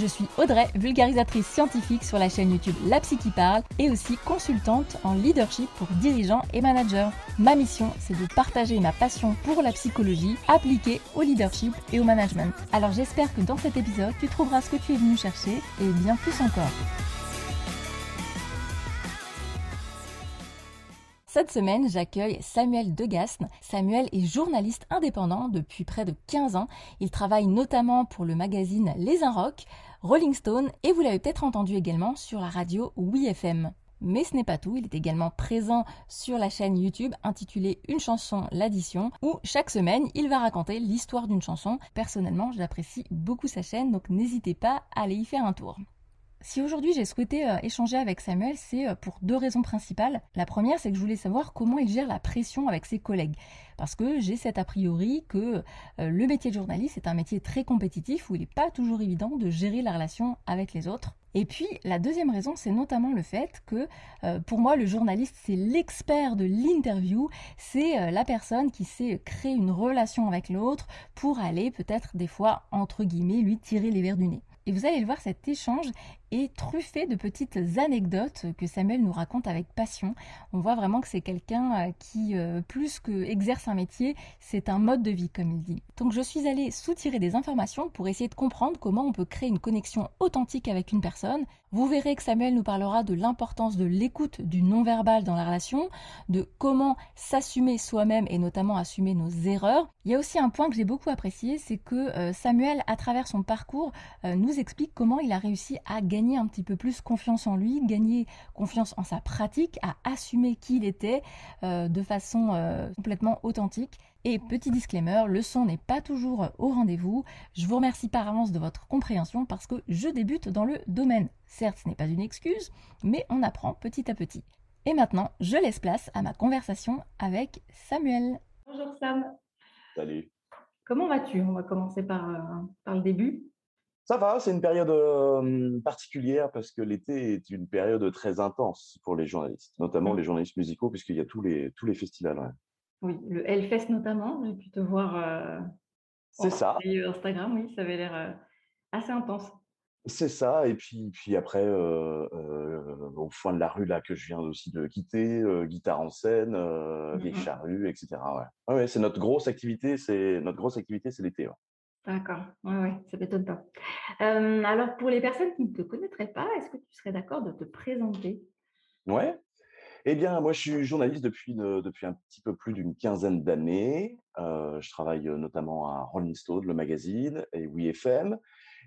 Je suis Audrey, vulgarisatrice scientifique sur la chaîne YouTube La Psy qui parle et aussi consultante en leadership pour dirigeants et managers. Ma mission, c'est de partager ma passion pour la psychologie appliquée au leadership et au management. Alors j'espère que dans cet épisode, tu trouveras ce que tu es venu chercher et bien plus encore. Cette semaine, j'accueille Samuel Degasne. Samuel est journaliste indépendant depuis près de 15 ans. Il travaille notamment pour le magazine Les Inrocks, Rolling Stone et vous l'avez peut-être entendu également sur la radio WeFM. Mais ce n'est pas tout, il est également présent sur la chaîne YouTube intitulée Une chanson, l'addition, où chaque semaine il va raconter l'histoire d'une chanson. Personnellement, j'apprécie beaucoup sa chaîne, donc n'hésitez pas à aller y faire un tour. Si aujourd'hui j'ai souhaité euh, échanger avec Samuel, c'est euh, pour deux raisons principales. La première, c'est que je voulais savoir comment il gère la pression avec ses collègues. Parce que j'ai cet a priori que euh, le métier de journaliste est un métier très compétitif où il n'est pas toujours évident de gérer la relation avec les autres. Et puis la deuxième raison, c'est notamment le fait que pour moi, le journaliste, c'est l'expert de l'interview, c'est la personne qui sait créer une relation avec l'autre pour aller peut-être des fois, entre guillemets, lui tirer les verres du nez. Et vous allez le voir, cet échange est truffé de petites anecdotes que Samuel nous raconte avec passion. On voit vraiment que c'est quelqu'un euh, qui, euh, plus que exerce un métier, c'est un mode de vie, comme il dit. Donc je suis allée soutirer des informations pour essayer de comprendre comment on peut créer une connexion authentique avec une personne. Vous verrez que Samuel nous parlera de l'importance de l'écoute du non-verbal dans la relation, de comment s'assumer soi-même et notamment assumer nos erreurs. Il y a aussi un point que j'ai beaucoup apprécié, c'est que euh, Samuel, à travers son parcours, nous explique comment il a réussi à gagner gagner un petit peu plus confiance en lui, gagner confiance en sa pratique, à assumer qui il était euh, de façon euh, complètement authentique. Et petit disclaimer, le son n'est pas toujours au rendez-vous. Je vous remercie par avance de votre compréhension parce que je débute dans le domaine. Certes, ce n'est pas une excuse, mais on apprend petit à petit. Et maintenant, je laisse place à ma conversation avec Samuel. Bonjour Sam. Salut. Comment vas-tu? On va commencer par, euh, par le début. Ça va, c'est une période particulière parce que l'été est une période très intense pour les journalistes, notamment les journalistes musicaux, puisqu'il y a tous les, tous les festivals. Oui, le Hellfest notamment, j'ai pu te voir c'est ça. Instagram, oui, ça avait l'air assez intense. C'est ça, et puis, puis après, au fond de la rue là que je viens aussi de quitter, guitare en scène, les mmh charrues, etc. Ouais. ouais c'est notre grosse activité, c'est notre grosse activité, c'est l'été. D'accord, oui, ouais, ça ne m'étonne pas. alors, pour les personnes qui ne te connaîtraient pas, est-ce que tu serais d'accord de te présenter? Ouais. Eh bien, moi, je suis journaliste depuis, depuis un petit peu plus d'une quinzaine d'années. je travaille notamment à Rolling Stone, le magazine, et WeFM.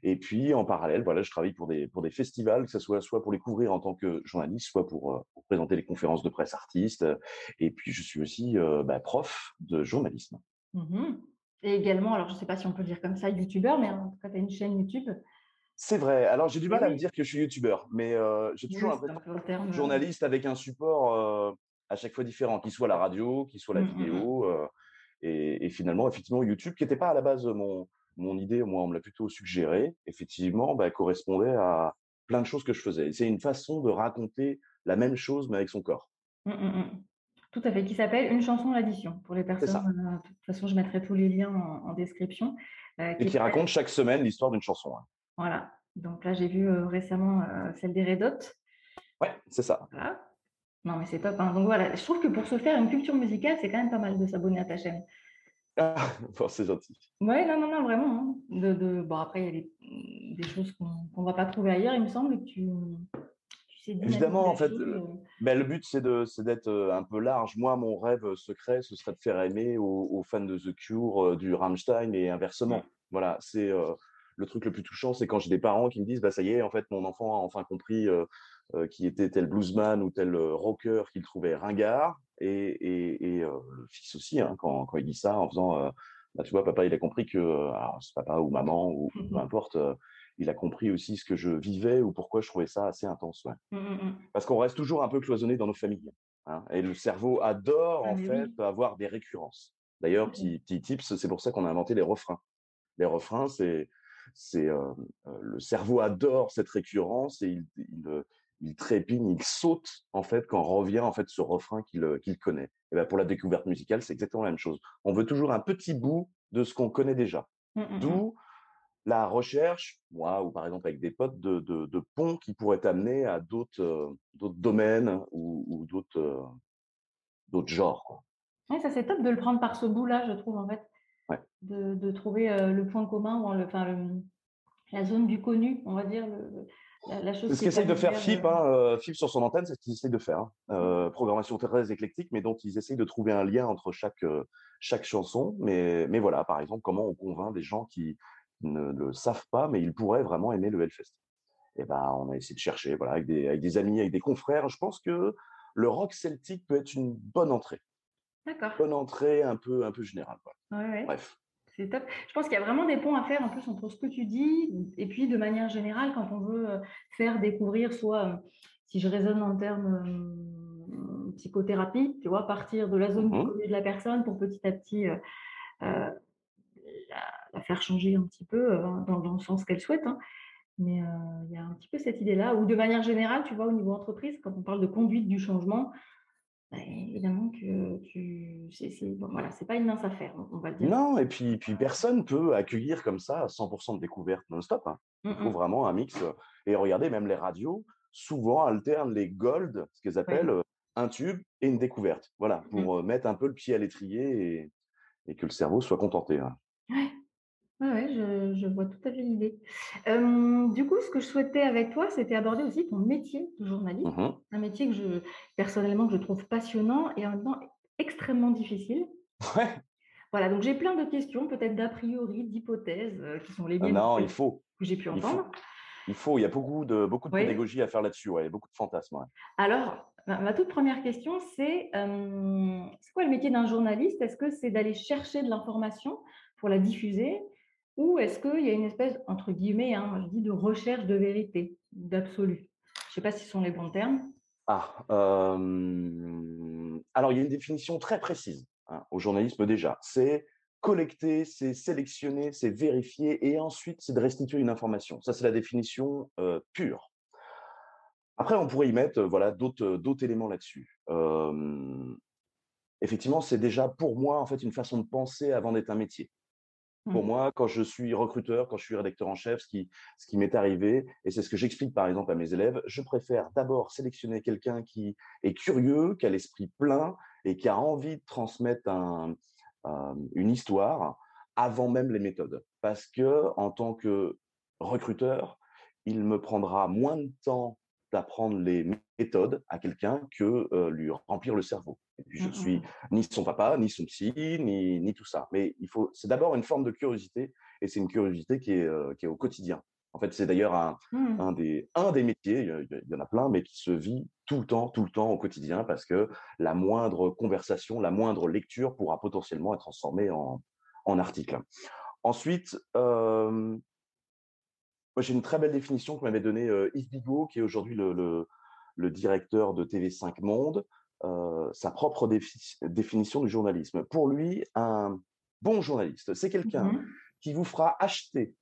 Et puis, en parallèle, voilà, je travaille pour des, pour des festivals, que ce soit soit pour les couvrir en tant que journaliste, soit pour, présenter les conférences de presse artistes. Et puis, je suis aussi bah, prof de journalisme. Mmh et également, alors je ne sais pas si on peut le dire comme ça, youtubeur, mais en tout cas, tu as une chaîne YouTube. C'est vrai. Alors, j'ai du mal à me dire que je suis youtubeur, mais j'ai toujours un peu journaliste avec un support à chaque fois différent, qu'il soit la radio, qu'il soit la mmh, mmh, mmh. vidéo. et, finalement, effectivement, YouTube, qui n'était pas à la base mon, mon idée, moi, on me l'a plutôt suggéré, effectivement, bah, correspondait à plein de choses que je faisais. C'est une façon de raconter la même chose, mais avec son corps. Tout à fait, qui s'appelle Une chanson l'addition. Pour les personnes, euh, de toute façon, je mettrai tous les liens en, description. Euh, et qui raconte chaque semaine l'histoire d'une chanson. Hein. Voilà. Donc là, j'ai vu euh, récemment celle des Red Hot. Ouais, c'est ça. Non, mais c'est top. Hein. Donc voilà, je trouve que pour se faire une culture musicale, c'est quand même pas mal de s'abonner à ta chaîne. Ah, c'est gentil. Oui, non, non, non, vraiment. Hein. De, Bon, après, il y a des, choses qu'on ne va pas trouver ailleurs, il me semble, que tu, Évidemment, en fait, ben, le but, c'est d'être un peu large. Moi, mon rêve secret, ce serait de faire aimer aux, fans de The Cure, du Rammstein et inversement. Voilà, c'est le truc le plus touchant, c'est quand j'ai des parents qui me disent, bah ça y est, en fait, mon enfant a enfin compris qui était tel bluesman ou tel rocker qu'il trouvait ringard, et, le fils aussi, hein, quand, il dit ça, en faisant, bah, tu vois, papa, il a compris que, c'est papa ou maman ou peu importe il a compris aussi ce que je vivais ou pourquoi je trouvais ça assez intense. Ouais. Mmh, mmh, mmh. Parce qu'on reste toujours un peu cloisonné dans nos familles. Hein, et le cerveau adore, ah, en fait, avoir des récurrences. D'ailleurs, petit, petit tips, c'est pour ça qu'on a inventé les refrains. Les refrains, c'est c'est le cerveau adore cette récurrence et il, il, il, trépigne, il saute en fait quand revient en fait ce refrain qu'il connaît. Et ben pour la découverte musicale, c'est exactement la même chose. On veut toujours un petit bout de ce qu'on connaît déjà. Mmh. D'où la recherche, moi, ou par exemple avec des potes, de, de, ponts qui pourraient t'amener à d'autres d'autres domaines ou, d'autres d'autres genres. ça c'est top de le prendre par ce bout-là, je trouve en fait. De, de, trouver le point commun ou le, enfin, la zone du connu, on va dire. la, chose c'est ce qu'essaye de faire FIP, hein, FIP sur son antenne, c'est ce qu'ils essayent de faire. Hein. programmation très éclectique, mais dont ils essayent de trouver un lien entre chaque, chaque chanson. Mais, mais voilà, par exemple, comment on convainc des gens qui, ne le savent pas, mais ils pourraient vraiment aimer le Hellfest. Et ben, on a essayé de chercher, voilà, avec des, avec des amis, avec des confrères. Je pense que le rock celtique peut être une bonne entrée. D'accord. Bonne entrée un peu, un peu générale. Bref. C'est top. Je pense qu'il y a vraiment des ponts à faire en plus entre ce que tu dis et puis de manière générale quand on veut euh, faire découvrir soit, euh, si je raisonne en termes euh, psychothérapie, tu vois, partir de la zone mmh de la personne pour petit à petit la, faire changer un petit peu euh, dans, le sens qu'elle souhaite. Hein. Mais euh, il y a un petit peu cette idée-là. Ou de manière générale, tu vois, au niveau entreprise, quand on parle de conduite du changement, bah, évidemment que tu, c'est, voilà, c'est pas une mince affaire, on va dire. Non, et puis, puis personne peut accueillir comme ça 100% de découverte non-stop. Hein. Il mmh, faut mmh. vraiment un mix. Et regardez, même les radios, souvent alternent les gold, ce qu'elles appellent un tube et une découverte. Voilà, mmh. pour mettre un peu le pied à l'étrier et, et que le cerveau soit contenté. Hein. Ouais. Ouais, je, vois tout à fait l'idée. du coup, ce que je souhaitais avec toi, c'était aborder aussi ton métier de journaliste. Mmh un métier que je, personnellement, que je trouve passionnant et en même temps extrêmement difficile. Ouais. Voilà, donc j'ai plein de questions, peut-être d'a priori, d'hypothèses, qui sont les ah miennes non, il faut. que j'ai pu entendre. Il faut, il y a beaucoup de, beaucoup de pédagogie à faire là-dessus, ouais, beaucoup de fantasmes. Alors, ma, toute première question, c'est c'est quoi le métier d'un journaliste? Est-ce que c'est d'aller chercher de l'information pour la diffuser ou est-ce qu'il y a une espèce, entre guillemets, hein, je dis de recherche de vérité, d'absolu? Je ne sais pas si ce sont les bons termes. Ah, alors il y a une définition très précise hein, au journalisme déjà. C'est collecter, c'est sélectionner, c'est vérifier et ensuite c'est de restituer une information. Ça, c'est la définition pure. Après, on pourrait y mettre voilà, d'autres, d'autres éléments là-dessus. effectivement, c'est déjà pour moi en fait une façon de penser avant d'être un métier. Pour mmh. moi, quand je suis recruteur, quand je suis rédacteur en chef, ce qui, ce qui m'est arrivé, et c'est ce que j'explique par exemple à mes élèves, je préfère d'abord sélectionner quelqu'un qui est curieux, qui a l'esprit plein et qui a envie de transmettre un, une histoire avant même les méthodes. Parce que en tant que recruteur, il me prendra moins de temps d'apprendre les méthodes à quelqu'un que euh, lui remplir le cerveau. Et puis je mmh, suis mmh. ni son papa, ni son psy, ni, ni tout ça. Mais il faut, c'est d'abord une forme de curiosité, et c'est une curiosité qui est, euh, qui est au quotidien. En fait, c'est d'ailleurs un, mmh. un, des, un des métiers, il y en a plein, mais qui se vit tout le temps, tout le temps au quotidien, parce que la moindre conversation, la moindre lecture pourra potentiellement être transformée en, en article. Ensuite, euh, j'ai une très belle définition que m'avait donnée Yves Bigot, qui est aujourd'hui le, le, directeur de TV5 Monde, sa propre définition du journalisme. Pour lui, un bon journaliste, c'est quelqu'un mmh qui vous fera acheter,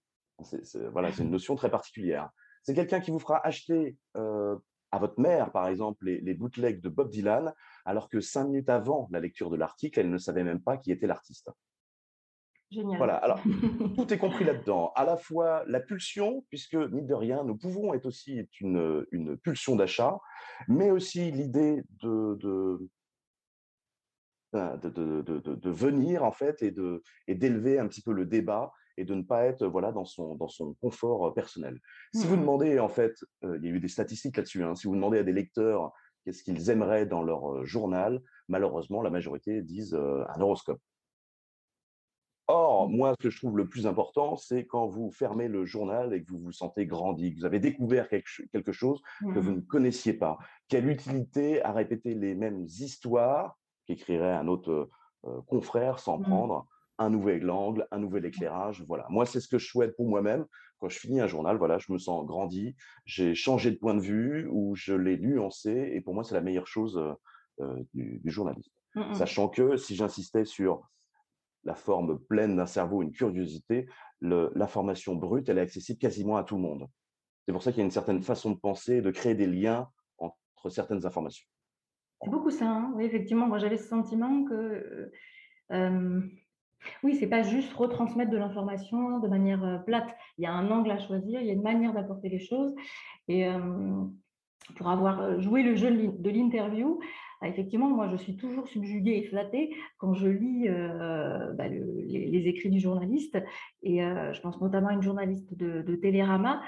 voilà, c'est une notion très particulière, c'est quelqu'un qui vous fera acheter à votre mère, par exemple, les, les bootlegs de Bob Dylan, alors que cinq minutes avant la lecture de l'article, elle ne savait même pas qui était l'artiste. Génial. Voilà, alors tout est compris là-dedans. À la fois la pulsion, puisque, mine de rien, nous pouvons être aussi une, une pulsion d'achat, mais aussi l'idée de, de, ben, de, de, de, venir, en fait, et de et d'élever un petit peu le débat et de ne pas être voilà dans son dans son confort euh, personnel. Si vous mmh. demandez en fait, euh, il y a eu des statistiques là-dessus. Hein, si vous demandez à des lecteurs qu'est-ce qu'ils aimeraient dans leur euh, journal, malheureusement la majorité disent un horoscope. Or, mmh. moi, ce que je trouve le plus important, c'est quand vous fermez le journal et que vous vous sentez grandi, que vous avez découvert quelque chose que vous mmh. ne connaissiez pas. Quelle utilité à répéter les mêmes histoires qu'écrirait un autre euh, confrère sans mmh. prendre un nouvel angle, un nouvel éclairage? Voilà. Moi, c'est ce que je souhaite pour moi-même. Quand je finis un journal, voilà, je me sens grandi, j'ai changé de point de vue ou je l'ai nuancé. Et pour moi, c'est la meilleure chose euh, du, du, journalisme. Sachant que si j'insistais sur la forme pleine d'un cerveau, une curiosité, l'information brute, elle est accessible quasiment à tout le monde. C'est pour ça qu'il y a une certaine façon de penser, de créer des liens entre certaines informations. C'est beaucoup ça, hein. oui, effectivement. Moi, j'avais ce sentiment que, euh, oui, c'est pas juste retransmettre de l'information de manière plate. Il y a un angle à choisir, il y a une manière d'apporter les choses. Et euh, pour avoir joué le jeu de l'interview, effectivement, moi, je suis toujours subjuguée et flattée quand je lis bah, les, écrits du journaliste. Et je pense notamment à une journaliste de, de Télérama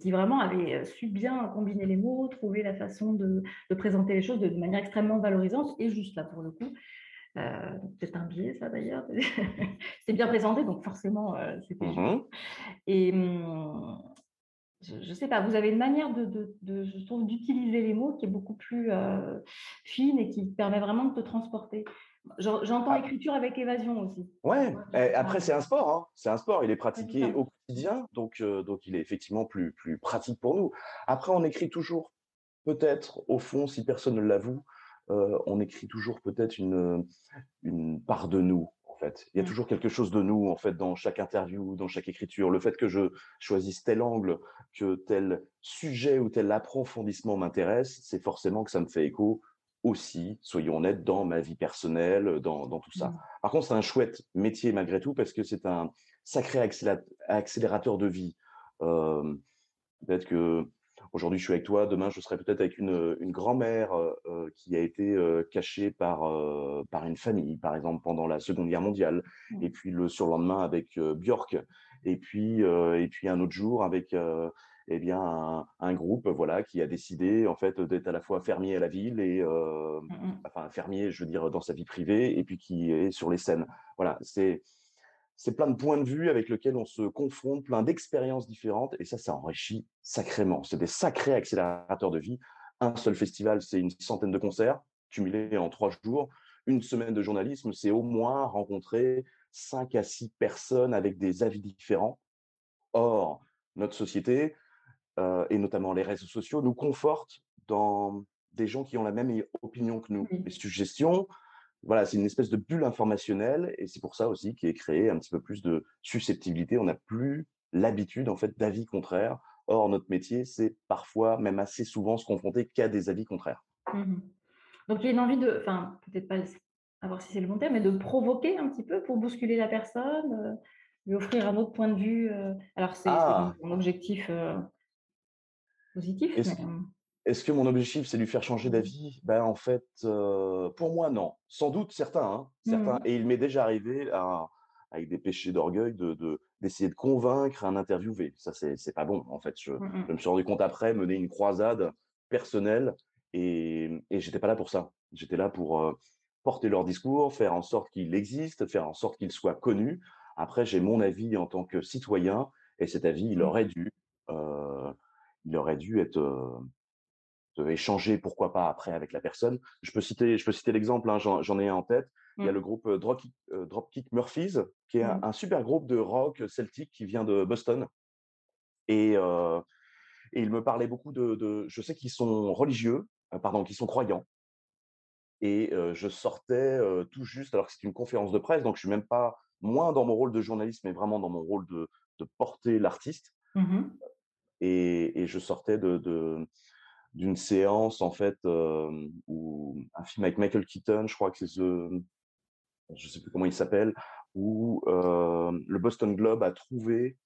qui, vraiment avait su bien combiner les mots, trouver la façon de, présenter les choses de, manière extrêmement valorisante et juste là pour le coup. Euh, c'est un biais, ça d'ailleurs. c'est bien présenté, donc forcément, euh, c'était Et hum, je ne sais pas, vous avez une manière de, je trouve, d'utiliser les mots qui est beaucoup plus euh, fine et qui permet vraiment de te transporter. J'entends ah. écriture avec évasion aussi. Ouais. après, c'est un sport. Hein. C'est un sport. Il est pratiqué au quotidien, donc, euh, donc il est effectivement plus, plus pratique pour nous. Après, on écrit toujours, peut-être, au fond, si personne ne l'avoue, euh, on écrit toujours peut-être une, une part de nous. Fait, il y a mmh. toujours quelque chose de nous en fait dans chaque interview, dans chaque écriture. Le fait que je choisisse tel angle, que tel sujet ou tel approfondissement m'intéresse, c'est forcément que ça me fait écho aussi, soyons honnêtes, dans ma vie personnelle, dans, tout ça. Mmh. Par contre, c'est un chouette métier malgré tout parce que c'est un sacré accélérateur de vie. Euh, peut-être que aujourd'hui je suis avec toi, demain je serai peut-être avec une, grand-mère euh, qui a été euh, cachée par, par une famille, par exemple pendant la Seconde Guerre mondiale, mmh. et puis le surlendemain avec Björk, et puis, et puis un autre jour avec eh bien un, groupe voilà qui a décidé en fait d'être à la fois fermier à la ville et euh, mmh, mmh. enfin fermier je veux dire dans sa vie privée et puis qui est sur les scènes voilà c'est c'est plein de points de vue avec lesquels on se confronte plein d'expériences différentes et ça ça enrichit sacrément. C'est des sacrés accélérateurs de vie. Un seul festival c'est une centaine de concerts cumulés en trois jours. Une semaine de journalisme c'est au moins rencontrer cinq à six personnes avec des avis différents. Or notre société euh, et notamment les réseaux sociaux, nous confortent dans des gens qui ont la même opinion que nous. Les suggestions, voilà, c'est une espèce de bulle informationnelle et c'est pour ça aussi qu'il est créé un petit peu plus de susceptibilité. On n'a plus l'habitude en fait d'avis contraires. Or, notre métier, c'est parfois, même assez souvent, se confronter qu'à des avis contraires. Mmh Donc, il y a une envie de, enfin, peut-être pas à voir si c'est le bon terme, mais de provoquer un petit peu pour bousculer la personne, euh, lui offrir un autre point de vue. Euh? Alors, c'est ah! mon objectif positif. Est-ce que mon objectif, c'est lui faire changer d'avis? Ben en fait, pour moi, non. Sans doute certains, hein, certains. Mmh. Et il m'est déjà arrivé avec des péchés d'orgueil de d'essayer de, convaincre un interviewé. Ça, c'est pas bon. En fait, je, mmh, mmh. je, me suis rendu compte après mener une croisade personnelle et, et j'étais pas là pour ça. J'étais là pour porter leur discours, faire en sorte qu'il existe, faire en sorte qu'il soit connu. Après, j'ai mon avis en tant que citoyen et cet avis, il aurait dû il aurait dû être euh, échangé, pourquoi pas après avec la personne. Je peux citer, je peux citer l'exemple, hein, j'en ai un en tête. Il y a mmh. le groupe Dropkick, Dropkick, Murphys, qui est mmh. un, super groupe de rock celtique qui vient de Boston. Et, et il me parlait beaucoup de, je sais qu'ils sont religieux, pardon, qu'ils sont croyants. Et je sortais tout juste, alors que c'est une conférence de presse, donc je suis même pas moins dans mon rôle de journaliste, mais vraiment dans mon rôle de, de porter l'artiste. Mmh et, je sortais de, d'une séance en fait où un film avec Michael Keaton, je crois que c'est ce, je sais plus comment il s'appelle, où le Boston Globe a trouvé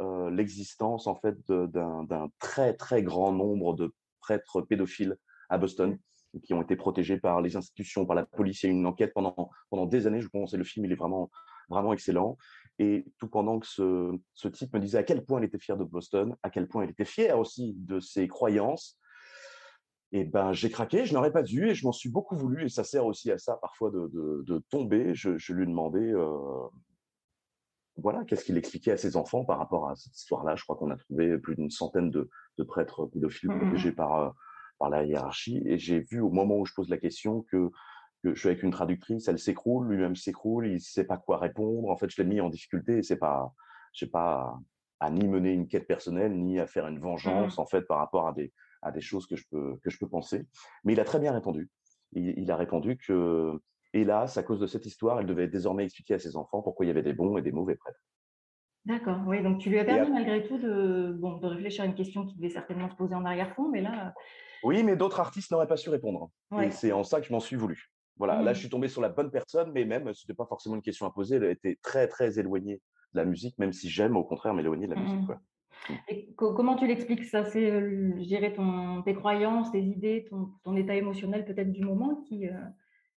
l'existence en fait d'un très très grand nombre de prêtres pédophiles à Boston qui ont été protégés par les institutions, par la police. Il y a eu une enquête pendant pendant des années. Je pense que le film il est vraiment vraiment excellent. Et tout pendant que ce, ce, type me disait à quel point il était fier de Boston, à quel point il était fier aussi de ses croyances, et ben j'ai craqué, je n'aurais pas dû et je m'en suis beaucoup voulu et ça sert aussi à ça parfois de, de, tomber. Je, je, lui ai demandé, euh, voilà, qu'est-ce qu'il expliquait à ses enfants par rapport à cette histoire-là. Je crois qu'on a trouvé plus d'une centaine de, de, prêtres pédophiles mmh, mmh, mmh. protégés par, euh, par la hiérarchie et j'ai vu au moment où je pose la question que je suis avec une traductrice, elle s'écroule, lui-même s'écroule, il sait pas quoi répondre. En fait, je l'ai mis en difficulté et c'est pas, j'ai pas à ni mener une quête personnelle, ni à faire une vengeance, mmh. en fait, par rapport à des, à des choses que je peux, que je peux penser. Mais il a très bien répondu. Il, a répondu que là, à cause de cette histoire, elle devait désormais expliquer à ses enfants pourquoi il y avait des bons et des mauvais prêtres. D'accord, oui, donc tu lui as permis malgré tout de, bon, de réfléchir à une question qui devait certainement se poser en arrière-fond, mais là. Oui, mais d'autres artistes n'auraient pas su répondre. Et c'est en ça que je m'en suis voulu. Voilà, là, mmh. je suis tombé sur la bonne personne, mais même, ce n'était pas forcément une question à poser, elle était très, très éloignée de la musique, même si j'aime, au contraire, m'éloigner de la musique. Quoi. Et comment tu l'expliques ça? C'est, je dirais, ton, tes croyances, tes idées, ton, ton état émotionnel peut-être du moment qui.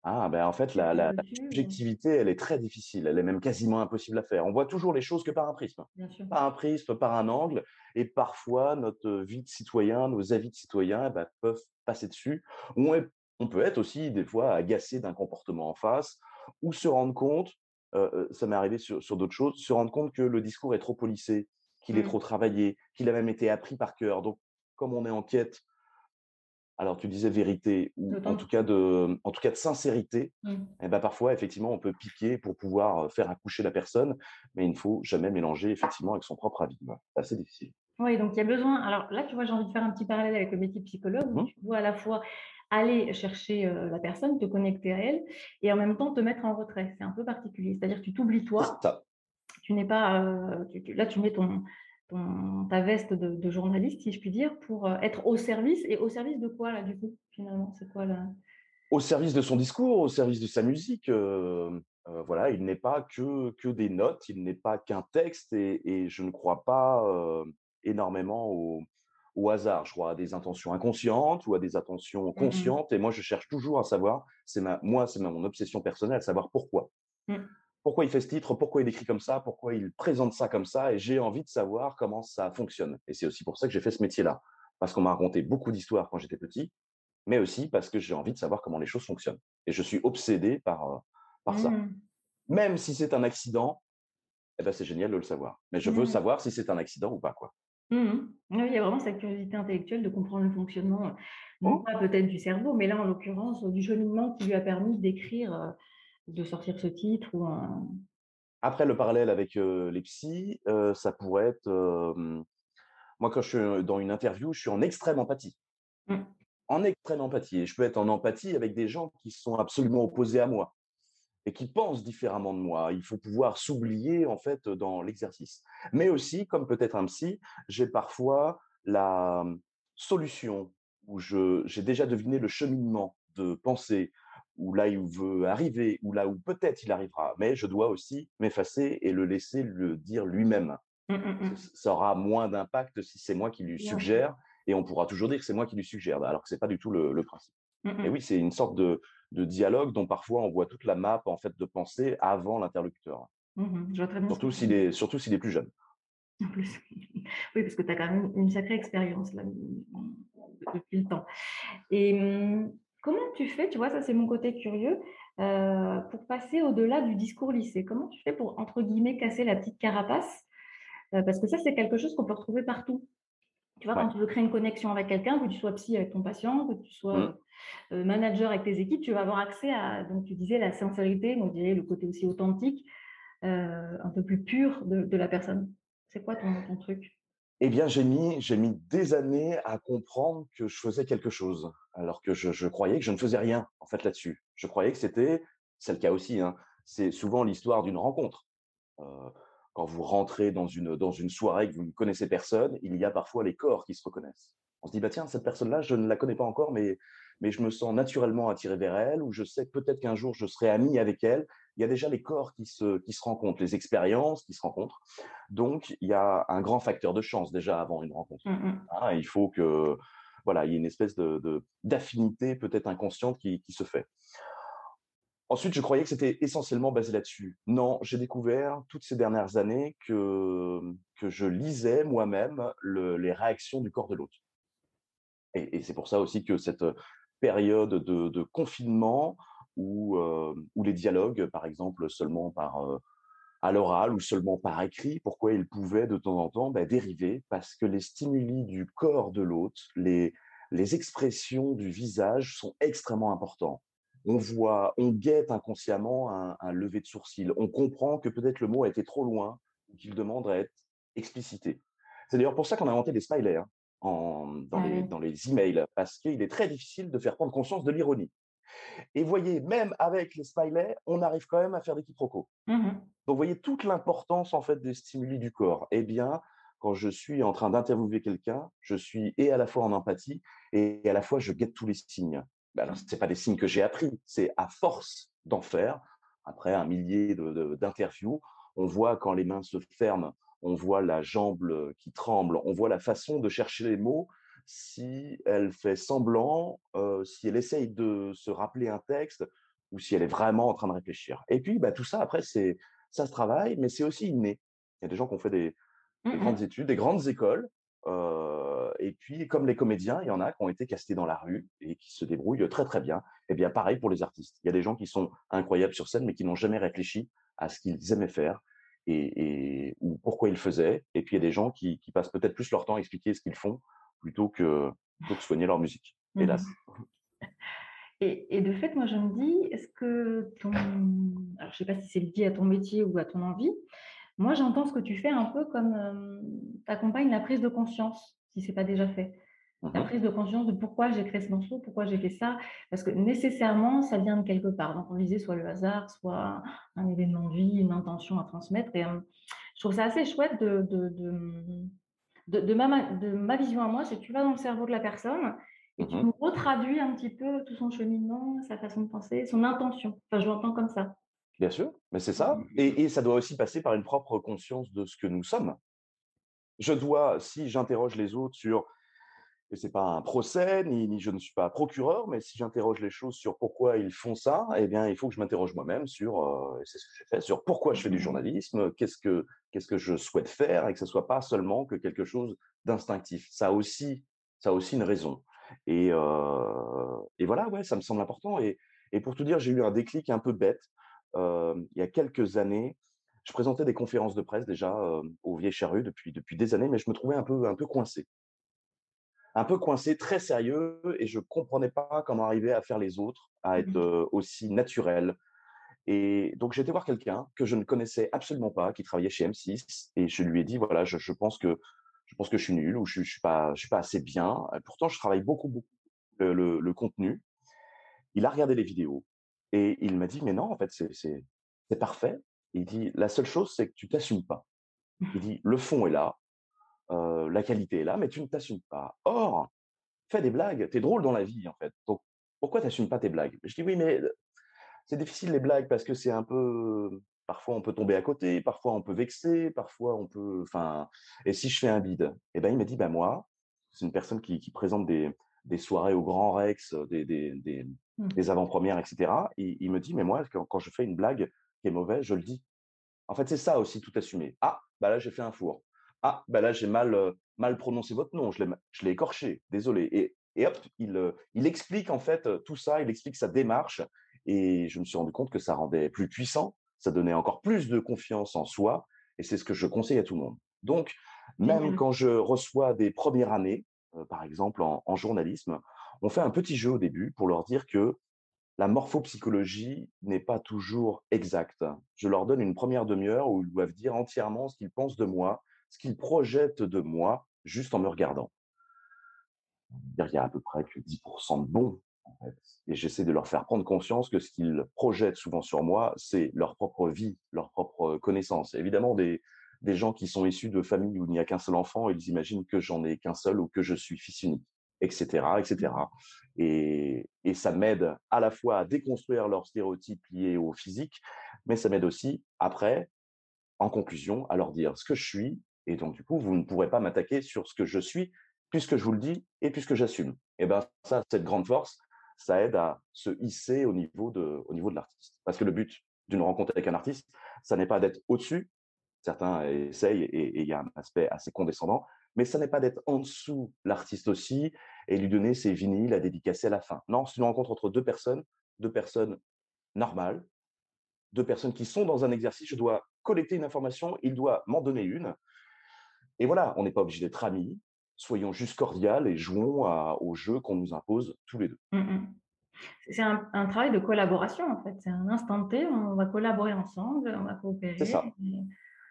Ah, ben en fait, la, la, subjectivité, elle est très difficile. Elle est même quasiment impossible à faire. On voit toujours les choses que par un prisme. Par un prisme, par un angle. Et parfois, notre vie de citoyen, nos avis de citoyen eh ben, peuvent passer dessus. On, on peut être aussi, des fois, agacé d'un comportement en face ou se rendre compte, ça m'est arrivé sur, sur d'autres choses, se rendre compte que le discours est trop polissé, qu'il est mmh. trop travaillé, qu'il a même été appris par cœur. Donc, comme on est en quête alors tu disais vérité ou en tout cas de, en tout cas de sincérité, mmh. et eh ben parfois effectivement on peut piquer pour pouvoir faire accoucher la personne, mais il ne faut jamais mélanger effectivement avec son propre avis. C'est assez difficile. Oui, donc il y a besoin. Alors là, tu vois, j'ai envie de faire un petit parallèle avec le métier psychologue. Mmh. Tu dois à la fois aller chercher la personne, te connecter à elle, et en même temps te mettre en retrait. C'est un peu particulier. C'est-à-dire que tu t'oublies toi. Tu n'es pas. là, tu mets ton, ta veste de, journaliste, si je puis dire, pour euh, être au service. Et au service de quoi, là, du coup, finalement? C'est quoi, là? Au service de son discours, au service de sa musique. Euh, euh, voilà, il n'est pas que, que des notes, il n'est pas qu'un texte, et, je ne crois pas énormément au, au, hasard. Je crois à des intentions inconscientes ou à des intentions mmh conscientes, et moi, je cherche toujours à savoir, c'est ma, moi, c'est mon obsession personnelle, à savoir pourquoi. Mmh pourquoi il fait ce titre, pourquoi il écrit comme ça, pourquoi il présente ça comme ça, et j'ai envie de savoir comment ça fonctionne. Et c'est aussi pour ça que j'ai fait ce métier-là, parce qu'on m'a raconté beaucoup d'histoires quand j'étais petit, mais aussi parce que j'ai envie de savoir comment les choses fonctionnent. Et je suis obsédé par, euh, par ça. Mmh. Même si c'est un accident, eh ben c'est génial de le savoir. Mais je veux mmh. savoir si c'est un accident ou pas. Quoi. Mmh il y a vraiment cette curiosité intellectuelle de comprendre le fonctionnement, non oh. pas peut-être du cerveau, mais là, en l'occurrence, du cheminement qui lui a permis d'écrire euh, de sortir ce titre ou Après, le parallèle avec les psys, ça pourrait être. moi, quand je suis dans une interview, je suis en extrême empathie. Mmh. En extrême empathie. Et je peux être en empathie avec des gens qui sont absolument opposés à moi et qui pensent différemment de moi. Il faut pouvoir s'oublier, en fait, dans l'exercice. Mais aussi, comme peut-être un psy, j'ai parfois la solution où j'ai déjà deviné le cheminement de pensée, ou là il veut arriver, ou là où peut-être il arrivera. Mais je dois aussi m'effacer et le laisser le dire lui-même. Mmh, mmh, mmh. Ça aura moins d'impact si c'est moi qui lui suggère, et on pourra toujours dire que c'est moi qui lui suggère, alors que c'est pas du tout le, principe. Et oui, c'est une sorte de, dialogue dont parfois on voit toute la map en fait de pensée avant l'interlocuteur. surtout s'il est, surtout s'il est plus jeune. En plus. Oui, parce que tu as quand même une sacrée expérience là, depuis le temps. Et Comment tu fais, tu vois, ça c'est mon côté curieux, euh, pour passer au-delà du discours lycée? Comment tu fais pour, entre guillemets, casser la petite carapace? Euh, Parce que ça, c'est quelque chose qu'on peut retrouver partout. Tu vois, quand tu veux créer une connexion avec quelqu'un, que tu sois psy avec ton patient, que tu sois mmh. euh, manager avec tes équipes, tu vas avoir accès à, donc tu disais, la sincérité, moi je dirais le côté aussi authentique, un peu plus pur de, la personne. C'est quoi ton, ton truc? Eh bien, j'ai mis, j'ai mis des années à comprendre que je faisais quelque chose, alors que je, croyais que je ne faisais rien, en fait, là-dessus. Je croyais que c'était, c'est le cas aussi, hein, c'est souvent l'histoire d'une rencontre. Euh, quand vous rentrez dans une, dans une soirée que vous ne connaissez personne, il y a parfois les corps qui se reconnaissent. On se dit, bah tiens, cette personne-là, je ne la connais pas encore, mais, mais je me sens naturellement attiré vers elle, ou je sais peut-être qu'un jour je serai ami avec elle, il y a déjà les corps qui se, qui se rencontrent, les expériences qui se rencontrent. Donc, il y a un grand facteur de chance déjà avant une rencontre. Mmh, mmh. Hein, il faut que, voilà, il y ait une espèce de, d'affinité peut-être inconsciente qui, qui se fait. Ensuite, je croyais que c'était essentiellement basé là-dessus. Non, j'ai découvert toutes ces dernières années que, que je lisais moi-même les réactions du corps de l'autre. Et, c'est pour ça aussi que cette période de, de confinement ou, les dialogues, par exemple, seulement par à l'oral ou seulement par écrit, pourquoi ils pouvaient de temps en temps bah, dériver, parce que les stimuli du corps de l'autre, les, les expressions du visage sont extrêmement importants. On voit, on guette inconsciemment un, lever de sourcil. On comprend que peut-être le mot a été trop loin ou qu'il demande à être explicité. C'est d'ailleurs pour ça qu'on a inventé des smileys hein, en, dans, les, dans les emails, parce qu'il est très difficile de faire prendre conscience de l'ironie. Et voyez, même avec les smileys, on arrive quand même à faire des quiproquos. Mmh Donc, voyez toute l'importance en fait des stimuli du corps. Eh bien, quand je suis en train d'interviewer quelqu'un, je suis et à la fois en empathie et à la fois je guette tous les signes. Ben alors, ce pas des signes que j'ai appris, c'est à force d'en faire, après un millier d'interviews, on voit quand les mains se ferment, on voit la jambe qui tremble, on voit la façon de chercher les mots, si elle fait semblant, si elle essaye de se rappeler un texte ou si elle est vraiment en train de réfléchir. Et puis, bah, tout ça, après, c'est ça se travaille, mais c'est aussi inné. Il y a des gens qui ont fait des, mmh grandes études, des grandes écoles. et puis, comme les comédiens, il y en a qui ont été castés dans la rue et qui se débrouillent très très bien. Et bien, pareil pour les artistes. Il y a des gens qui sont incroyables sur scène, mais qui n'ont jamais réfléchi à ce qu'ils aimaient faire et, ou pourquoi ils le faisaient. Et puis, il y a des gens qui, qui passent peut-être plus leur temps à expliquer ce qu'ils font plutôt que, plutôt soigner leur musique, mmh hélas. Et, de fait, moi, je me dis, est-ce que ton. Alors, je ne sais pas si c'est lié à ton métier ou à ton envie. Moi, j'entends ce que tu fais un peu comme tu accompagnes la prise de conscience, si ce n'est pas déjà fait. Mmh la prise de conscience de pourquoi j'ai créé ce morceau, pourquoi j'ai fait ça. Parce que nécessairement, ça vient de quelque part. Donc, on disait soit le hasard, soit un événement de vie, une intention à transmettre. Et je trouve ça assez chouette de, de, ma, de ma vision à moi, c'est que tu vas dans le cerveau de la personne et tu mmh retraduis un petit peu tout son cheminement, sa façon de penser, son intention. Enfin, je l'entends comme ça. Bien sûr, mais c'est ça. Mmh. Et, et, ça doit aussi passer par une propre conscience de ce que nous sommes. Je dois, si j'interroge les autres sur et c'est pas un procès, ni, je ne suis pas procureur, mais si j'interroge les choses sur pourquoi ils font ça, eh bien, il faut que je m'interroge moi-même sur, euh, c'est ce que j'ai fait, sur pourquoi je fais du journalisme, qu'est-ce que, qu'est-ce que je souhaite faire, et que ce soit pas seulement que quelque chose d'instinctif. Ça a aussi, ça a aussi une raison. Et, euh, et voilà, ouais, ça me semble important. Et, et pour tout dire, j'ai eu un déclic un peu bête. Euh, il y a quelques années, je présentais des conférences de presse déjà au Vieille Charrue depuis, depuis des années, mais je me trouvais un peu, un peu coincé un peu coincé, très sérieux, et je comprenais pas comment arriver à faire les autres, à être mmh aussi naturel. Et donc j'ai été voir quelqu'un que je ne connaissais absolument pas, qui travaillait chez M6, et je lui ai dit voilà, je, pense que je pense que je suis nul ou je, je suis pas, je suis pas assez bien. pourtant, je travaille beaucoup, beaucoup le, contenu. Il a regardé les vidéos et il m'a dit mais non, en fait, c'est parfait. Il dit la seule chose, c'est que tu t'assumes pas. Il dit le fond est là, la qualité est là, mais tu ne t'assumes pas. Or, fais des blagues, tu es drôle dans la vie, en fait. Donc, pourquoi tu n'assumes pas tes blagues? Je dis oui, mais c'est difficile les blagues parce que c'est un peu. Parfois, on peut tomber à côté, parfois, on peut vexer, parfois, on peut. Enfin, et si je fais un bide Eh ben, il m'a dit bah, moi, c'est une personne qui, présente des, soirées au Grand Rex, des, des, mmh. avant-premières, etc. Et il me dit mais moi, quand, quand je fais une blague qui est mauvaise, je le dis. En fait, c'est ça aussi, tout assumer. Ah, bah là, j'ai fait un four. Ah, ben là, j'ai mal, mal prononcé votre nom, je l'ai écorché, désolé. Et, et hop, il, il explique en fait tout ça, il explique sa démarche. Et je me suis rendu compte que ça rendait plus puissant, ça donnait encore plus de confiance en soi. Et c'est ce que je conseille à tout le monde. Donc, même quand je reçois des premières années, par exemple en, en, journalisme, on fait un petit jeu au début pour leur dire que la morphopsychologie n'est pas toujours exacte. Je leur donne une première demi-heure où ils doivent dire entièrement ce qu'ils pensent de moi ce qu'ils projettent de moi juste en me regardant. Il y a à peu près que 10% de Et j'essaie de leur faire prendre conscience que ce qu'ils projettent souvent sur moi, c'est leur propre vie, leur propre connaissance. Évidemment, des, des gens qui sont issus de familles où il n'y a qu'un seul enfant, ils imaginent que j'en ai qu'un seul ou que je suis fils unique, etc., etc. Et, et ça m'aide à la fois à déconstruire leurs stéréotypes liés au physique, mais ça m'aide aussi après, en conclusion, à leur dire ce que je suis et donc, du coup, vous ne pourrez pas m'attaquer sur ce que je suis, puisque je vous le dis et puisque j'assume. Et bien, ça, cette grande force, ça aide à se hisser au niveau de, au niveau de l'artiste. Parce que le but d'une rencontre avec un artiste, ça n'est pas d'être au-dessus. Certains essayent et il y a un aspect assez condescendant, mais ça n'est pas d'être en dessous l'artiste aussi et lui donner ses vinyles à dédicacer à la fin. Non, c'est une rencontre entre deux personnes, deux personnes normales, deux personnes qui sont dans un exercice. Je dois collecter une information, il doit m'en donner une. Et voilà, on n'est pas obligé d'être amis. Soyons juste cordiales et jouons au jeu qu'on nous impose tous les deux. Mmh. C'est un, travail de collaboration, en fait. C'est un instant T, on va collaborer ensemble, on va coopérer. C'est ça.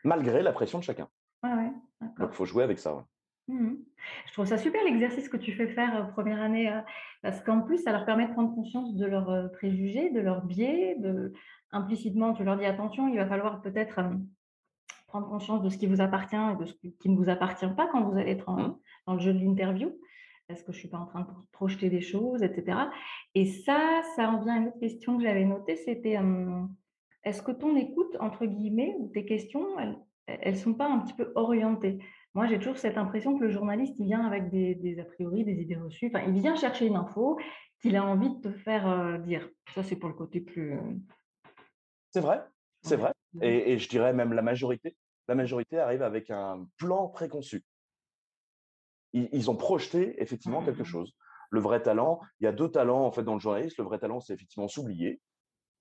Malgré la pression de chacun. Ouais, ouais, Donc, il faut jouer avec ça. Mmh Je trouve ça super l'exercice que tu fais faire, heu, première année, heu, parce qu'en plus, ça leur permet de prendre conscience de leurs, heu, préjugés, de leurs biais, de implicitement, tu leur dis: «Attention, il va falloir peut-être, prendre conscience de ce qui vous appartient et de ce qui ne vous appartient pas quand vous allez être Mmh. en dans le jeu de l'interview. Est-ce que je suis pas en train de projeter des choses?» et cetera et ça, ça en vient à une autre question que j'avais notée, c'était, est-ce que ton «écoute» entre guillemets ou tes questions, elles elles sont pas un petit peu orientées? Moi, j'ai toujours cette impression que le journaliste, il vient avec des des a priori, des idées reçues, enfin, il vient chercher une info qu'il a envie de te faire, heu, dire. Ça, c'est pour le côté plus, C'est vrai, c'est vrai et et je dirais même la majorité. La majorité arrive avec un plan préconçu. Ils ils ont projeté Mmh effectivement quelque mmh. chose. Le vrai talent, il y a 2 talents en fait dans le journalisme. Le vrai talent, c'est effectivement s'oublier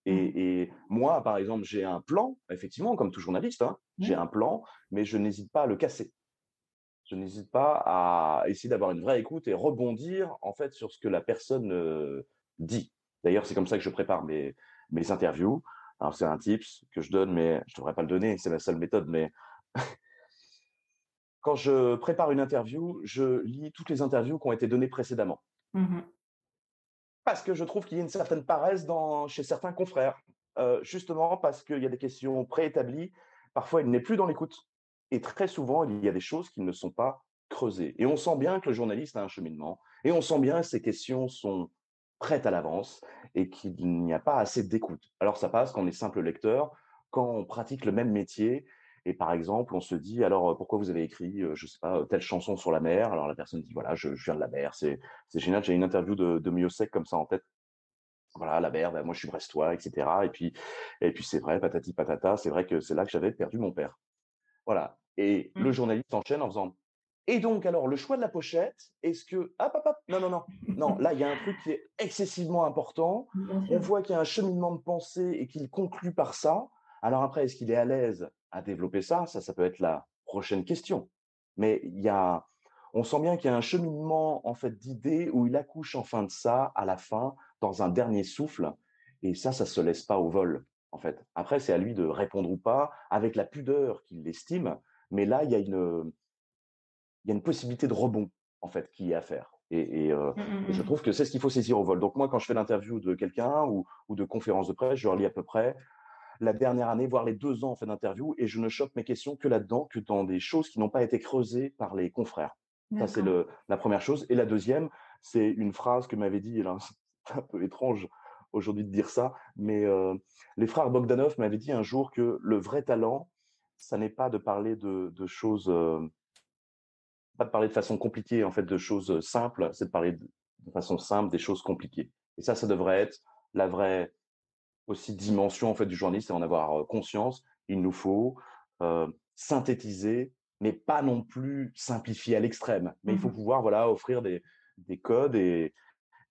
Mmh. et et moi, par exemple, j'ai un plan, effectivement, comme tout journaliste, hein, j'ai Oui. un plan, mais je n'hésite pas à le casser. Je n'hésite pas à essayer d'avoir une vraie écoute et rebondir en fait sur ce que la personne, heu, dit. D'ailleurs, c'est comme ça que je prépare mes mes interviews. Alors c'est un tips que je donne, mais je devrais pas le donner, c'est la seule méthode, mais quand je prépare une interview, je lis toutes les interviews qui ont été données précédemment. Mmh mh. Parce que je trouve qu'il y a une certaine paresse dans chez certains confrères. Heu, justement parce qu'il y a des questions préétablies, parfois il n'est plus dans l'écoute et très souvent, il y a des choses qui ne sont pas creusées et on sent bien que le journaliste a un cheminement et on sent bien que ces questions sont prêtes à l'avance et qu'il n'y a pas assez d'écoute. Alors ça passe quand on est simple lecteur, quand on pratique le même métier et par exemple, on se dit: «Alors, heu, pourquoi vous avez écrit, heu, je sais pas, telle chanson sur la mer?» alors la personne dit: «Voilà, je je viens de la mer, c'est c'est génial». J'ai une interview de de Miossec comme ça en tête. Voilà, la mer, bah, moi je suis brestois et cetera et puis et puis c'est vrai, patati patata, c'est vrai que c'est là que j'avais perdu mon père. Voilà et le Mmh. journaliste enchaîne en faisant: «Et donc alors le choix de la pochette, est-ce que» hop, hop, hop, non, non, non, non, là il y a un truc qui est excessivement important. On voit qu'il y a un cheminement de pensée et qu'il conclut par ça. Alors après, est-ce qu'il est à l'aise à développer ça? Ça, ça peut être la prochaine question. Mais il y a on sent bien qu'il y a un cheminement en fait d'idées où il accouche enfin de ça à la fin, dans un dernier souffle et ça, ça se laisse pas au vol, en fait. Après, c'est à lui de répondre ou pas, avec la pudeur qu'il l'estime, mais là, il y a une, il y a une possibilité de rebond, en fait, qui est à faire. Et, et, euh, Mmh mh, et je mmh. trouve que c'est ce qu'il faut saisir au vol. Donc moi, quand je fais l'interview de quelqu'un ou, ou de conférence de presse, je relis à peu près la dernière année, voire les deux ans en fait d'interview, et je ne chope mes questions que là-dedans, que dans des choses qui n'ont pas été creusées par les confrères. Ça, c'est la première chose. Et la deuxième, c'est une phrase que m'avait dit, et là, c'est un peu étrange aujourd'hui de dire ça, mais euh, les frères Bogdanov m'avaient dit un jour que le vrai talent, ça n'est pas de parler de, de choses, euh, pas de parler de façon compliquée, en fait, de choses simples, c'est de parler de, façon simple des choses compliquées. Et ça, ça devrait être la vraie aussi dimension en fait du journaliste et en avoir euh, conscience. Il nous faut euh, synthétiser, mais pas non plus simplifier à l'extrême. Mais il faut Mmh pouvoir voilà offrir des, des codes et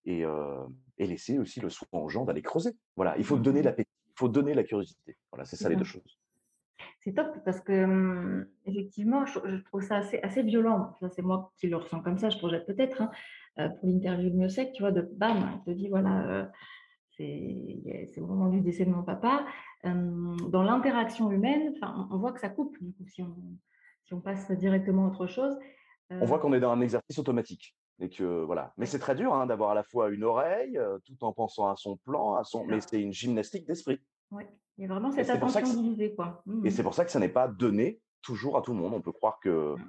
et, euh, et laisser aussi le soin aux gens d'aller creuser. Voilà, il faut Mmh donner l'appétit, il faut donner la curiosité. Voilà, c'est ça les deux ça. choses. C'est top parce que, effectivement, je trouve ça assez assez violent. Ça, c'est moi qui le ressens comme ça, je projette peut-être, hein, pour l'interview de Miossec, tu vois? De bam, il te dit voilà, c'est au moment du décès de mon papa. Dans l'interaction humaine, on on voit que ça coupe, du coup, si on si on passe directement à autre chose. On voit qu'on est dans un exercice automatique et que voilà. Mais c'est très dur hein, d'avoir à la fois une oreille, tout en pensant à son plan, à son. Mais c'est une gymnastique d'esprit. Il y a vraiment Et cette c'est pour ça que attention divisée, quoi. Mmh Et mh. c'est pour ça que ça n'est pas donné toujours à tout le monde. On peut croire que, Mmh.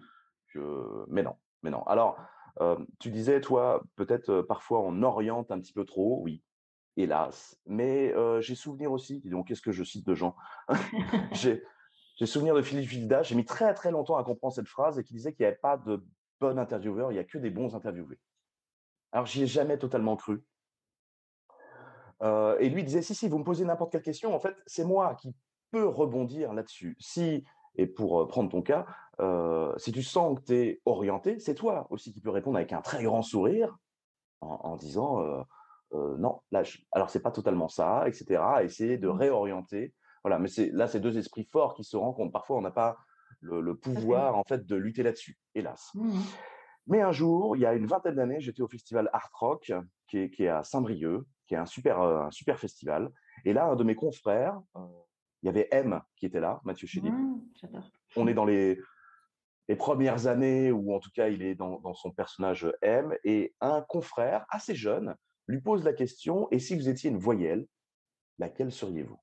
que... mais non, mais non. Alors, euh, tu disais, toi, peut-être euh, parfois on oriente un petit peu trop, oui, hélas. Mais euh, j'ai souvenir aussi, dis donc, qu'est-ce que je cite de gens J'ai souvenir de Philippe Gilda, j'ai mis très très longtemps à comprendre cette phrase et qui disait qu'il n'y avait pas de bon intervieweur, il n'y a que des bons interviewés. Alors j'y ai jamais totalement cru. Euh, et lui disait, si, si, vous me posez n'importe quelle question, en fait, c'est moi qui peux rebondir là-dessus. Si, et pour euh, prendre ton cas, euh, si tu sens que tu es orienté, c'est toi aussi qui peux répondre avec un très grand sourire en, en disant, euh, non, là, je, alors c'est pas totalement ça, etc. Essayer de Mmh. réorienter. Voilà, mais c'est là, c'est deux esprits forts qui se rencontrent. Parfois, on n'a pas le, pouvoir, en fait, de lutter là-dessus, hélas. Mmh mh. Mais un jour, il y a une vingtaine d'années, j'étais au festival Art Rock, qui est, qui est à Saint-Brieuc, qui est un super, euh, un super festival. Et là, un de mes confrères, euh, il y avait M qui était là, Mathieu Chédid. Mmh. On est dans les, les premières années où en tout cas il est dans, son personnage M, et un confrère assez jeune lui pose la question, et si vous étiez une voyelle, laquelle seriez-vous?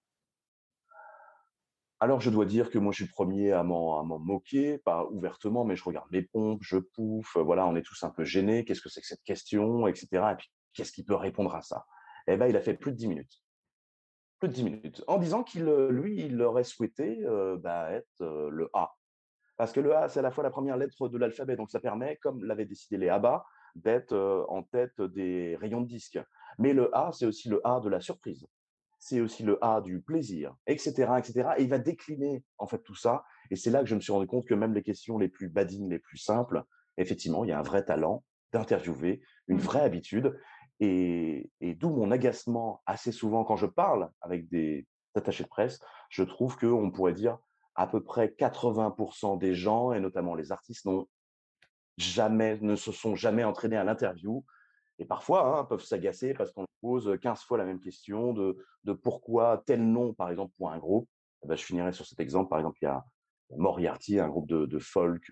Alors, je dois dire que moi, je suis le premier à m'en moquer, pas ouvertement, mais je regarde mes pompes, je pouffe, voilà, on est tous un peu gênés. Qu'est-ce que c'est que cette question, etc. Et puis, qu'est-ce qu'il peut répondre à ça? Eh ben, il a fait plus de 10 minutes. Plus de 10 minutes. En disant qu'il, lui, il aurait souhaité euh, bah, être euh, le A. Parce que le A, c'est à la fois la première lettre de l'alphabet. Donc, ça permet, comme l'avaient décidé les ABA, d'être euh, en tête des rayons de disque. Mais le A, c'est aussi le A de la surprise c'est aussi le A du plaisir, etc., etc. Et il va décliner en fait tout ça. Et c'est là que je me suis rendu compte que même les questions les plus badines, les plus simples, effectivement, il y a un vrai talent d'interviewer, une vraie habitude. Et, d'où mon agacement assez souvent quand je parle avec des attachés de presse, je trouve qu'on pourrait dire à peu près 80% des gens, et notamment les artistes, n'ont jamais, ne se sont jamais entraînés à l'interview et parfois hein, peuvent s'agacer parce qu'on pose 15 fois la même question de, pourquoi tel nom, par exemple, pour un groupe. Eh ben, je finirai sur cet exemple. Par exemple, il y a Moriarty, un groupe de, de folk,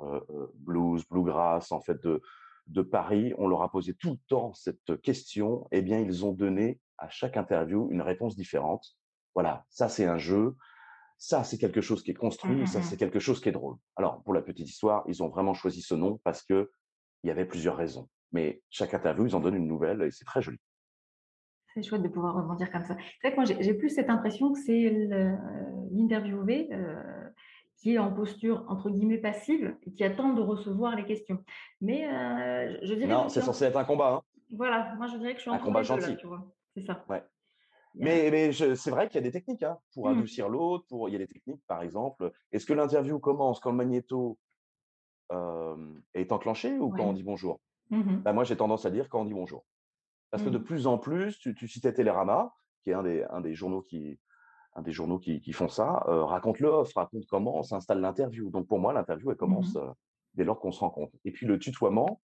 euh, euh, blues, bluegrass, en fait, de, de Paris. On leur a posé tout le temps cette question. Eh bien, ils ont donné à chaque interview une réponse différente. Voilà, ça c'est un jeu. Ça, c'est quelque chose qui est construit. Mmh, ça, mmh, c'est quelque chose qui est drôle. Alors, pour la petite histoire, ils ont vraiment choisi ce nom parce que il y avait plusieurs raisons. Mais chaque interview, ils en donnent une nouvelle et c'est très joli. C'est chouette de pouvoir rebondir comme ça. C'est vrai que moi, j'ai plus cette impression que c'est l'interviewé euh, qui est en posture, entre guillemets, passive et qui attend de recevoir les questions. Mais euh, je dirais. Non, c'est censé être un combat. Hein. Voilà, moi, je dirais que je suis en un combat gentil. C'est ça. Ouais. Mais, mais c'est vrai qu'il y a des techniques hein, pour mmh. adoucir l'autre. Pour... Il y a des techniques, par exemple. Est-ce que l'interview commence quand le magnéto euh, est enclenché ou quand on dit bonjour? Mmh bah, moi, j'ai tendance à dire quand on dit bonjour. Parce que de mmh. plus en plus, tu, tu citais Télérama, qui est un des, un des journaux qui, des journaux qui, qui font ça, euh, raconte l'offre, raconte comment s'installe l'interview. Donc pour moi, l'interview, elle mmh commence euh, dès lors qu'on se rencontre. Et puis le tutoiement,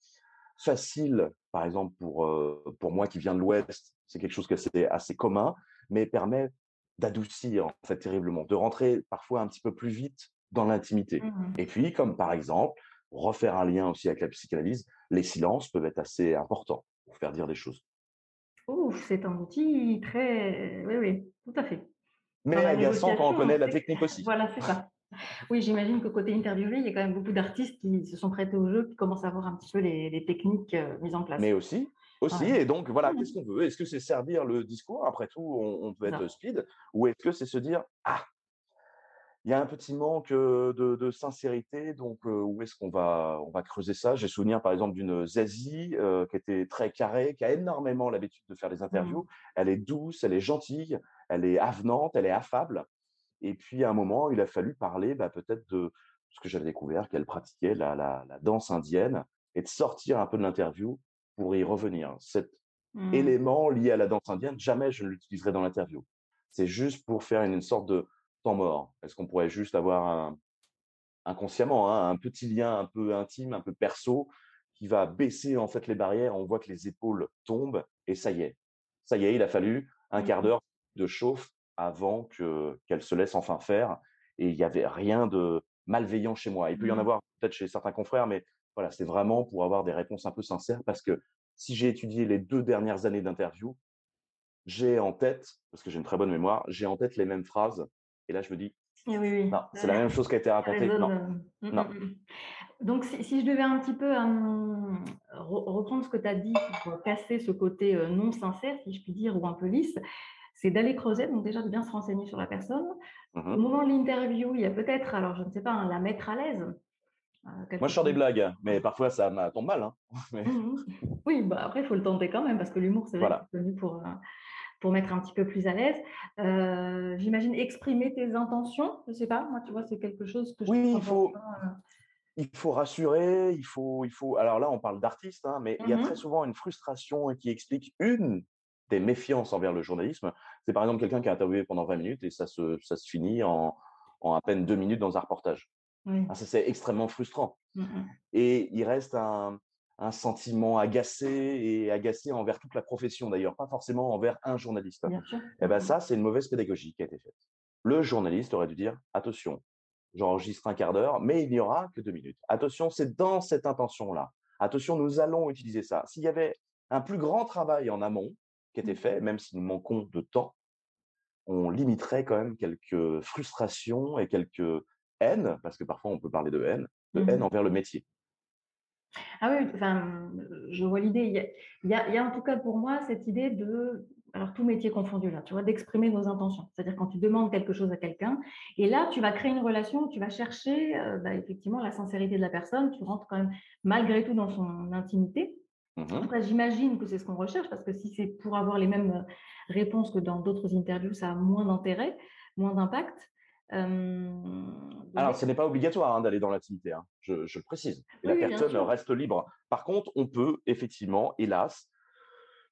facile, par exemple pour, euh, pour moi qui viens de l'Ouest, c'est quelque chose que c'est assez commun, mais permet d'adoucir en fait terriblement, de rentrer parfois un petit peu plus vite dans l'intimité. Et puis, comme par exemple, refaire un lien aussi avec la psychanalyse, les silences peuvent être assez importants pour faire dire des choses. Ouf, c'est un outil très. Oui, oui, tout à fait. Mais agaçant quand on connaît la technique aussi. Voilà, c'est ça. Oui, j'imagine que côté interviewé, il y a quand même beaucoup d'artistes qui se sont prêtés au jeu, qui commencent à voir un petit peu les, techniques euh, mises en place. Mais aussi, aussi. Et donc, voilà, mmh. qu'est-ce qu'on veut? Est-ce que c'est servir le discours? Après tout, on, peut être speed. Ou est-ce que c'est se dire, ah, il y a un petit manque de, sincérité, donc où est-ce qu'on va, on va creuser ça? J'ai souvenir par exemple d'une Zazie qui était très carrée, qui a énormément l'habitude de faire des mmh. interviews. Elle est douce, elle est gentille, elle est avenante, elle est affable. Et puis à un moment, il a fallu parler bah, peut-être de ce que j'avais découvert, qu'elle pratiquait la, la, danse indienne, et de sortir un peu de l'interview pour y revenir. Cet mmh. élément lié à la danse indienne, jamais je ne l'utiliserai dans l'interview. C'est juste pour faire une sorte de temps mort Est-ce qu'on pourrait juste avoir un, inconsciemment hein, un petit lien un peu intime, un peu perso, qui va baisser en fait les barrières On voit que les épaules tombent et ça y est, ça y est, il a fallu un quart mmh d'heure de chauffe avant que qu'elle se laisse enfin faire. Et il n'y avait rien de malveillant chez moi. Il peut y en mmh. avoir peut-être chez certains confrères, mais voilà, c'est vraiment pour avoir des réponses un peu sincères parce que si j'ai étudié les deux dernières années d'interview, j'ai en tête, parce que j'ai une très bonne mémoire, j'ai en tête les mêmes phrases et là, je me dis, eh oui, non, c'est la même chose qui a été racontée. Non. Euh, mmh, non. Mmh. Donc, si, je devais un petit peu reprendre ce que tu as dit pour casser ce côté euh, non sincère, si je puis dire, ou un peu lisse, c'est d'aller creuser, donc déjà de bien se renseigner sur la personne. Au moment de l'interview, il y a peut-être, alors je ne sais pas, hein, la mettre à l'aise. Euh, Moi, je sors des blagues, mais parfois ça tombe mal. Hein. Oui, bah après, il faut le tenter quand même, parce que l'humour, c'est voilà. connu pour, pour mettre un petit peu plus à l'aise. Euh, j'imagine exprimer tes intentions, je ne sais pas, moi, tu vois, c'est quelque chose que je Oui, il faut, euh. il faut rassurer, il faut, il faut. Alors là, on parle d'artiste, hein, mais il y a mmh très souvent une frustration qui explique une des méfiances envers le journalisme. C'est par exemple quelqu'un qui a interviewé pendant 20 minutes et ça se, ça se finit en, en à peine deux minutes dans un reportage. Ah, ça, c'est extrêmement frustrant. Et il reste un, un sentiment agacé et agacé envers toute la profession d'ailleurs, pas forcément envers un journaliste. Et eh ben ça, c'est une mauvaise pédagogie qui a été faite. Le journaliste aurait dû dire attention, j'enregistre un quart d'heure, mais il n'y aura que deux minutes. Attention, c'est dans cette intention-là. Attention, nous allons utiliser ça. S'il y avait un plus grand travail en amont qui était fait, même si nous manquons de temps, on limiterait quand même quelques frustrations et quelques haines, parce que parfois on peut parler de haine, de haine mmh envers le métier. Ah oui, enfin, je vois l'idée. Il, y a, en tout cas pour moi cette idée de, alors tout métier confondu là, tu vois, d'exprimer nos intentions. C'est-à-dire quand tu demandes quelque chose à quelqu'un, et là tu vas créer une relation, tu vas chercher euh, bah, effectivement la sincérité de la personne, tu rentres quand même malgré tout dans son intimité. Mmh j'imagine que c'est ce qu'on recherche parce que si c'est pour avoir les mêmes réponses que dans d'autres interviews, ça a moins d'intérêt, moins d'impact. Alors, ce n'est pas obligatoire hein, d'aller dans l'intimité, hein, je, le précise. la personne reste libre. Par contre, on peut effectivement, hélas,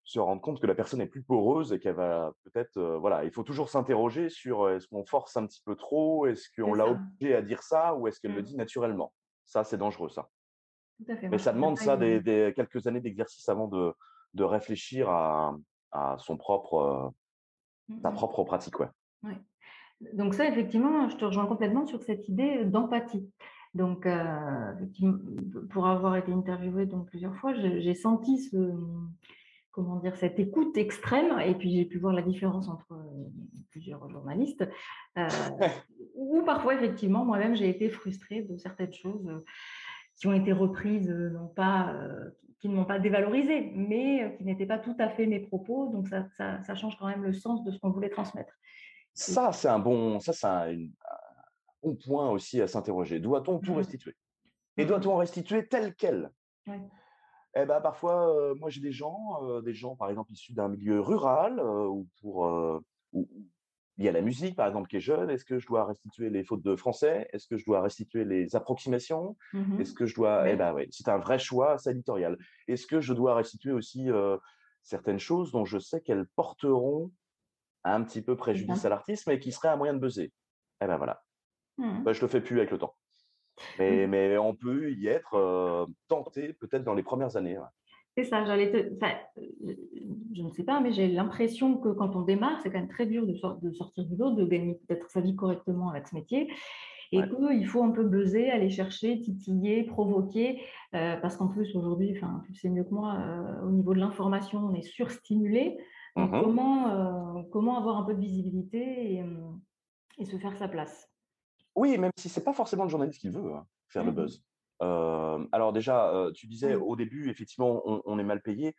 se rendre compte que la personne est plus poreuse et qu'elle va peut-être, voilà, il faut toujours s'interroger sur est-ce qu'on force un petit peu trop, est-ce qu'on l'a obligé à dire ça ou est-ce qu'elle le mmh. dit naturellement. Ça, c'est dangereux, ça. Mais ça demande ça des, quelques années d'exercice avant de, de réfléchir à, à, son propre, sa mmh propre pratique, ouais. ouais. Donc ça, effectivement, je te rejoins complètement sur cette idée d'empathie. Donc, euh, pour avoir été interviewée donc plusieurs fois, j'ai senti ce, comment dire, cette écoute extrême, et puis j'ai pu voir la différence entre euh, plusieurs journalistes, euh, où parfois, effectivement, moi-même, j'ai été frustrée de certaines choses qui ont été reprises, non pas, qui ne m'ont pas dévalorisé, mais qui n'étaient pas tout à fait mes propos. Donc, ça, ça change quand même le sens de ce qu'on voulait transmettre. Ça, c'est un bon, ça, c'est un, bon point aussi à s'interroger. Doit-on tout mmh restituer? Et mmh doit-on restituer tel quel? Eh ben, parfois, moi, j'ai des gens, des gens, par exemple, issus d'un milieu rural, ou pour, il y a la musique, par exemple, qui est jeune. Est-ce que je dois restituer les fautes de français? Est-ce que je dois restituer les approximations? Mmh Est-ce que je dois Eh ben, ouais, c'est un vrai choix, éditorial. Est-ce que je dois restituer aussi certaines choses dont je sais qu'elles porteront un petit peu préjudice à l'artiste, mais qui serait un moyen de buzzer? Eh ben voilà. Mmh. Bah, je le fais plus avec le temps. Mais, mmh. mais on peut y être tenté peut-être dans les premières années. C'est ça, j'allais te... enfin, je ne sais pas, mais j'ai l'impression que quand on démarre, c'est quand même très dur de, de sortir du lot, de gagner peut-être sa vie correctement avec ce métier. Et qu'il faut un peu buzzer, aller chercher, titiller, provoquer, parce qu'en plus aujourd'hui, enfin, tu sais mieux que moi, au niveau de l'information, on est surstimulé. Mmh comment, comment avoir un peu de visibilité et, et, se faire sa place? Oui, même si c'est pas forcément le journaliste qui veut hein, faire le mmh alors déjà, tu disais au début, effectivement, on, est mal payé.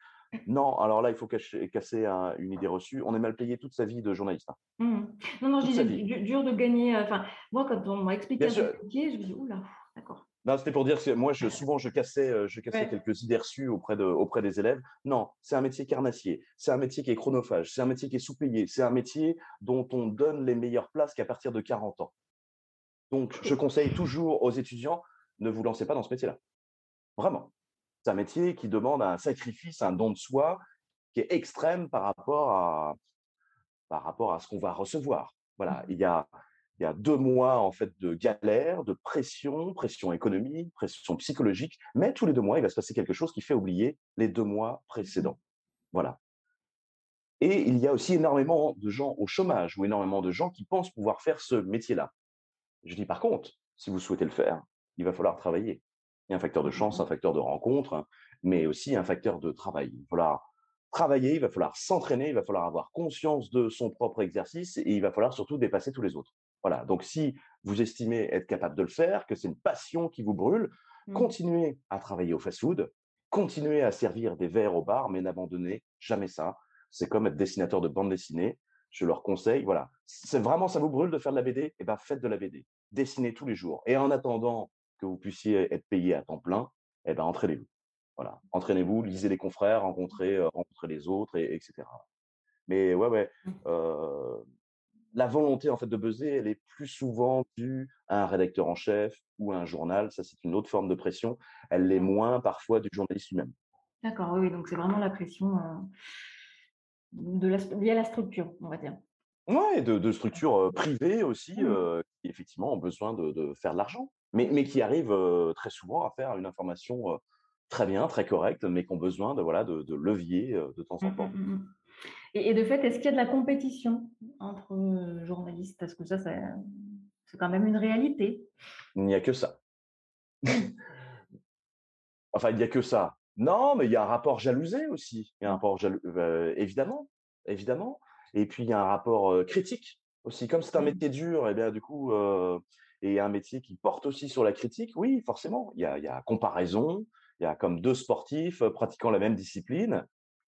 Non, alors là, il faut casser une idée reçue. On est mal payé toute sa vie de journaliste. Hein. Non, non, je disais, dur de gagner. Enfin, moi, quand on m'a expliqué un peu je me dis, oula, d'accord. Non, c'était pour dire que moi, je, souvent, je cassais, je cassais quelques idées reçues auprès, de, auprès des élèves. Non, c'est un métier carnassier, c'est un métier qui est chronophage, c'est un métier qui est sous-payé, c'est un métier dont on donne les meilleures places qu'à partir de 40 ans. Donc, je conseille toujours aux étudiants, ne vous lancez pas dans ce métier-là. Vraiment. C'est un métier qui demande un sacrifice, un don de soi qui est extrême par rapport à, par rapport à ce qu'on va recevoir. Voilà, mmh. il y a, il y a deux mois en fait de galère, de pression, pression économique, pression psychologique, mais tous les deux mois, il va se passer quelque chose qui fait oublier les deux mois précédents. Voilà. Et il y a aussi énormément de gens au chômage ou énormément de gens qui pensent pouvoir faire ce métier-là. Je dis par contre, si vous souhaitez le faire, il va falloir travailler. Il y a un facteur de chance, un facteur de rencontre, hein, mais aussi un facteur de travail. Il va falloir travailler, il va falloir s'entraîner, il va falloir avoir conscience de son propre exercice et il va falloir surtout dépasser tous les autres. Voilà. Donc, si vous estimez être capable de le faire, que c'est une passion qui vous brûle, mmh. continuez à travailler au fast-food, continuez à servir des verres au bar, mais n'abandonnez jamais ça. C'est comme être dessinateur de bande dessinée. Je leur conseille, voilà. C'est vraiment ça vous brûle de faire de la BD, eh ben faites de la BD. Dessinez tous les jours. Et en attendant que vous puissiez être payé à temps plein, eh ben entraînez-vous. Voilà. Entraînez-vous, lisez les confrères, rencontrez, euh, rencontrez les autres, et, etc. Mais ouais, ouais. Mmh. Euh, la volonté en fait de buzzer, elle est plus souvent due à un rédacteur en chef ou à un journal. Ça, c'est une autre forme de pression. Elle l'est moins parfois du journaliste lui-même. D'accord, oui, donc c'est vraiment la pression euh, de la, liée à la structure, on va dire. Oui, de, structures euh, privées aussi, mmh. euh, qui effectivement ont besoin de, faire de l'argent, mais, mais qui arrivent très souvent à faire une information très bien, très correcte, mais qui ont besoin de, voilà, de, levier de temps en mmh, temps. Mmh, et, de fait, est-ce qu'il y a de la compétition entre journalistes? Parce que ça, c'est quand même une réalité. Il n'y a que ça. enfin, il n'y a que ça. Non, mais il y a un rapport jalousé aussi. Il y a un rapport jaloux, euh, évidemment, évidemment. Et puis il y a un rapport critique aussi. Comme c'est un mmh. métier dur, et eh bien du coup, et un métier qui porte aussi sur la critique, oui, forcément, il y a, il y a comparaison. Il y a comme deux sportifs pratiquant la même discipline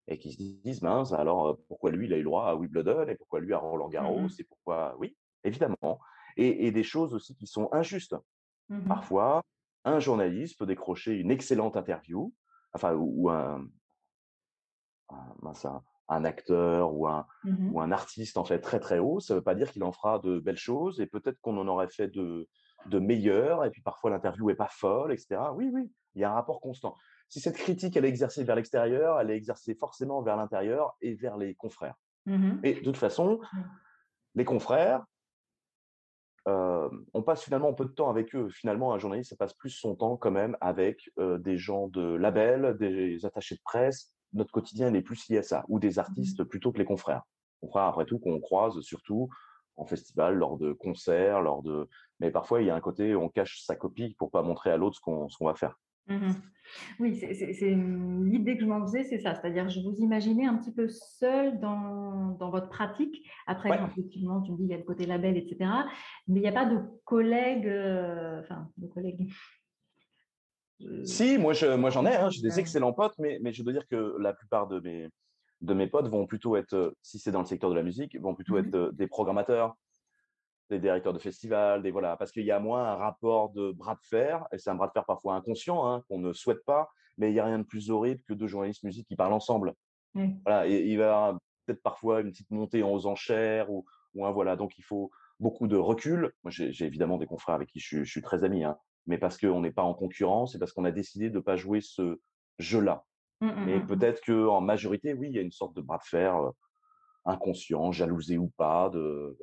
et qui se disent mince, alors pourquoi lui il a eu le droit à Wimbledon et pourquoi lui à Roland Garros mmh et pourquoi oui, évidemment. Et, et, des choses aussi qui sont injustes. Mmh Parfois, un journaliste peut décrocher une excellente interview, enfin ou, un, un, un, acteur ou un, mmh ou un artiste en fait très très haut, ça ne veut pas dire qu'il en fera de belles choses et peut-être qu'on en aurait fait de, de meilleures et puis parfois l'interview est pas folle, etc. Oui, oui, il y a un rapport constant si cette critique, elle est exercée vers l'extérieur, elle est exercée forcément vers l'intérieur et vers les confrères. Mmh et de toute façon, les confrères, euh, on passe finalement un peu de temps avec eux. Finalement, un journaliste, ça passe plus son temps quand même avec euh, des gens de label, des attachés de presse. Notre quotidien n'est plus lié à ça, ou des mmh artistes plutôt que les confrères. Confrères, après tout, qu'on croise surtout en festival, lors de concerts, lors de. Mais parfois, il y a un côté, on cache sa copie pour pas montrer à l'autre ce qu'on va faire. Mmh oui, c'est l'idée que je m'en faisais, c'est ça. C'est-à-dire, je vous imaginais un petit peu seul dans, dans votre pratique. Après, effectivement, tu me dis, il y a le côté label, etc. Mais il n'y a pas de collègues, euh, enfin, de collègues. Si, moi, je, moi j'en ai. Hein, J'ai des excellents potes, mais, mais je dois dire que la plupart de mes, de mes potes vont plutôt être, si c'est dans le secteur de la musique, vont plutôt mmh être euh, des programmateurs, des directeurs de festivals, des voilà, parce qu'il y a moins un rapport de bras de fer, et c'est un bras de fer parfois inconscient, hein, qu'on ne souhaite pas, mais il n'y a rien de plus horrible que deux journalistes musique qui parlent ensemble. Voilà, et il va peut-être parfois une petite montée en enchères ou, ou un voilà, donc il faut beaucoup de recul. Moi, j'ai évidemment des confrères avec qui je, suis très ami, hein, mais parce qu'on n'est pas en concurrence et parce qu'on a décidé de ne pas jouer ce jeu-là. Mmh, mmh, mais peut-être qu'en majorité, oui, il y a une sorte de bras de fer euh, inconscient, jalousé ou pas, de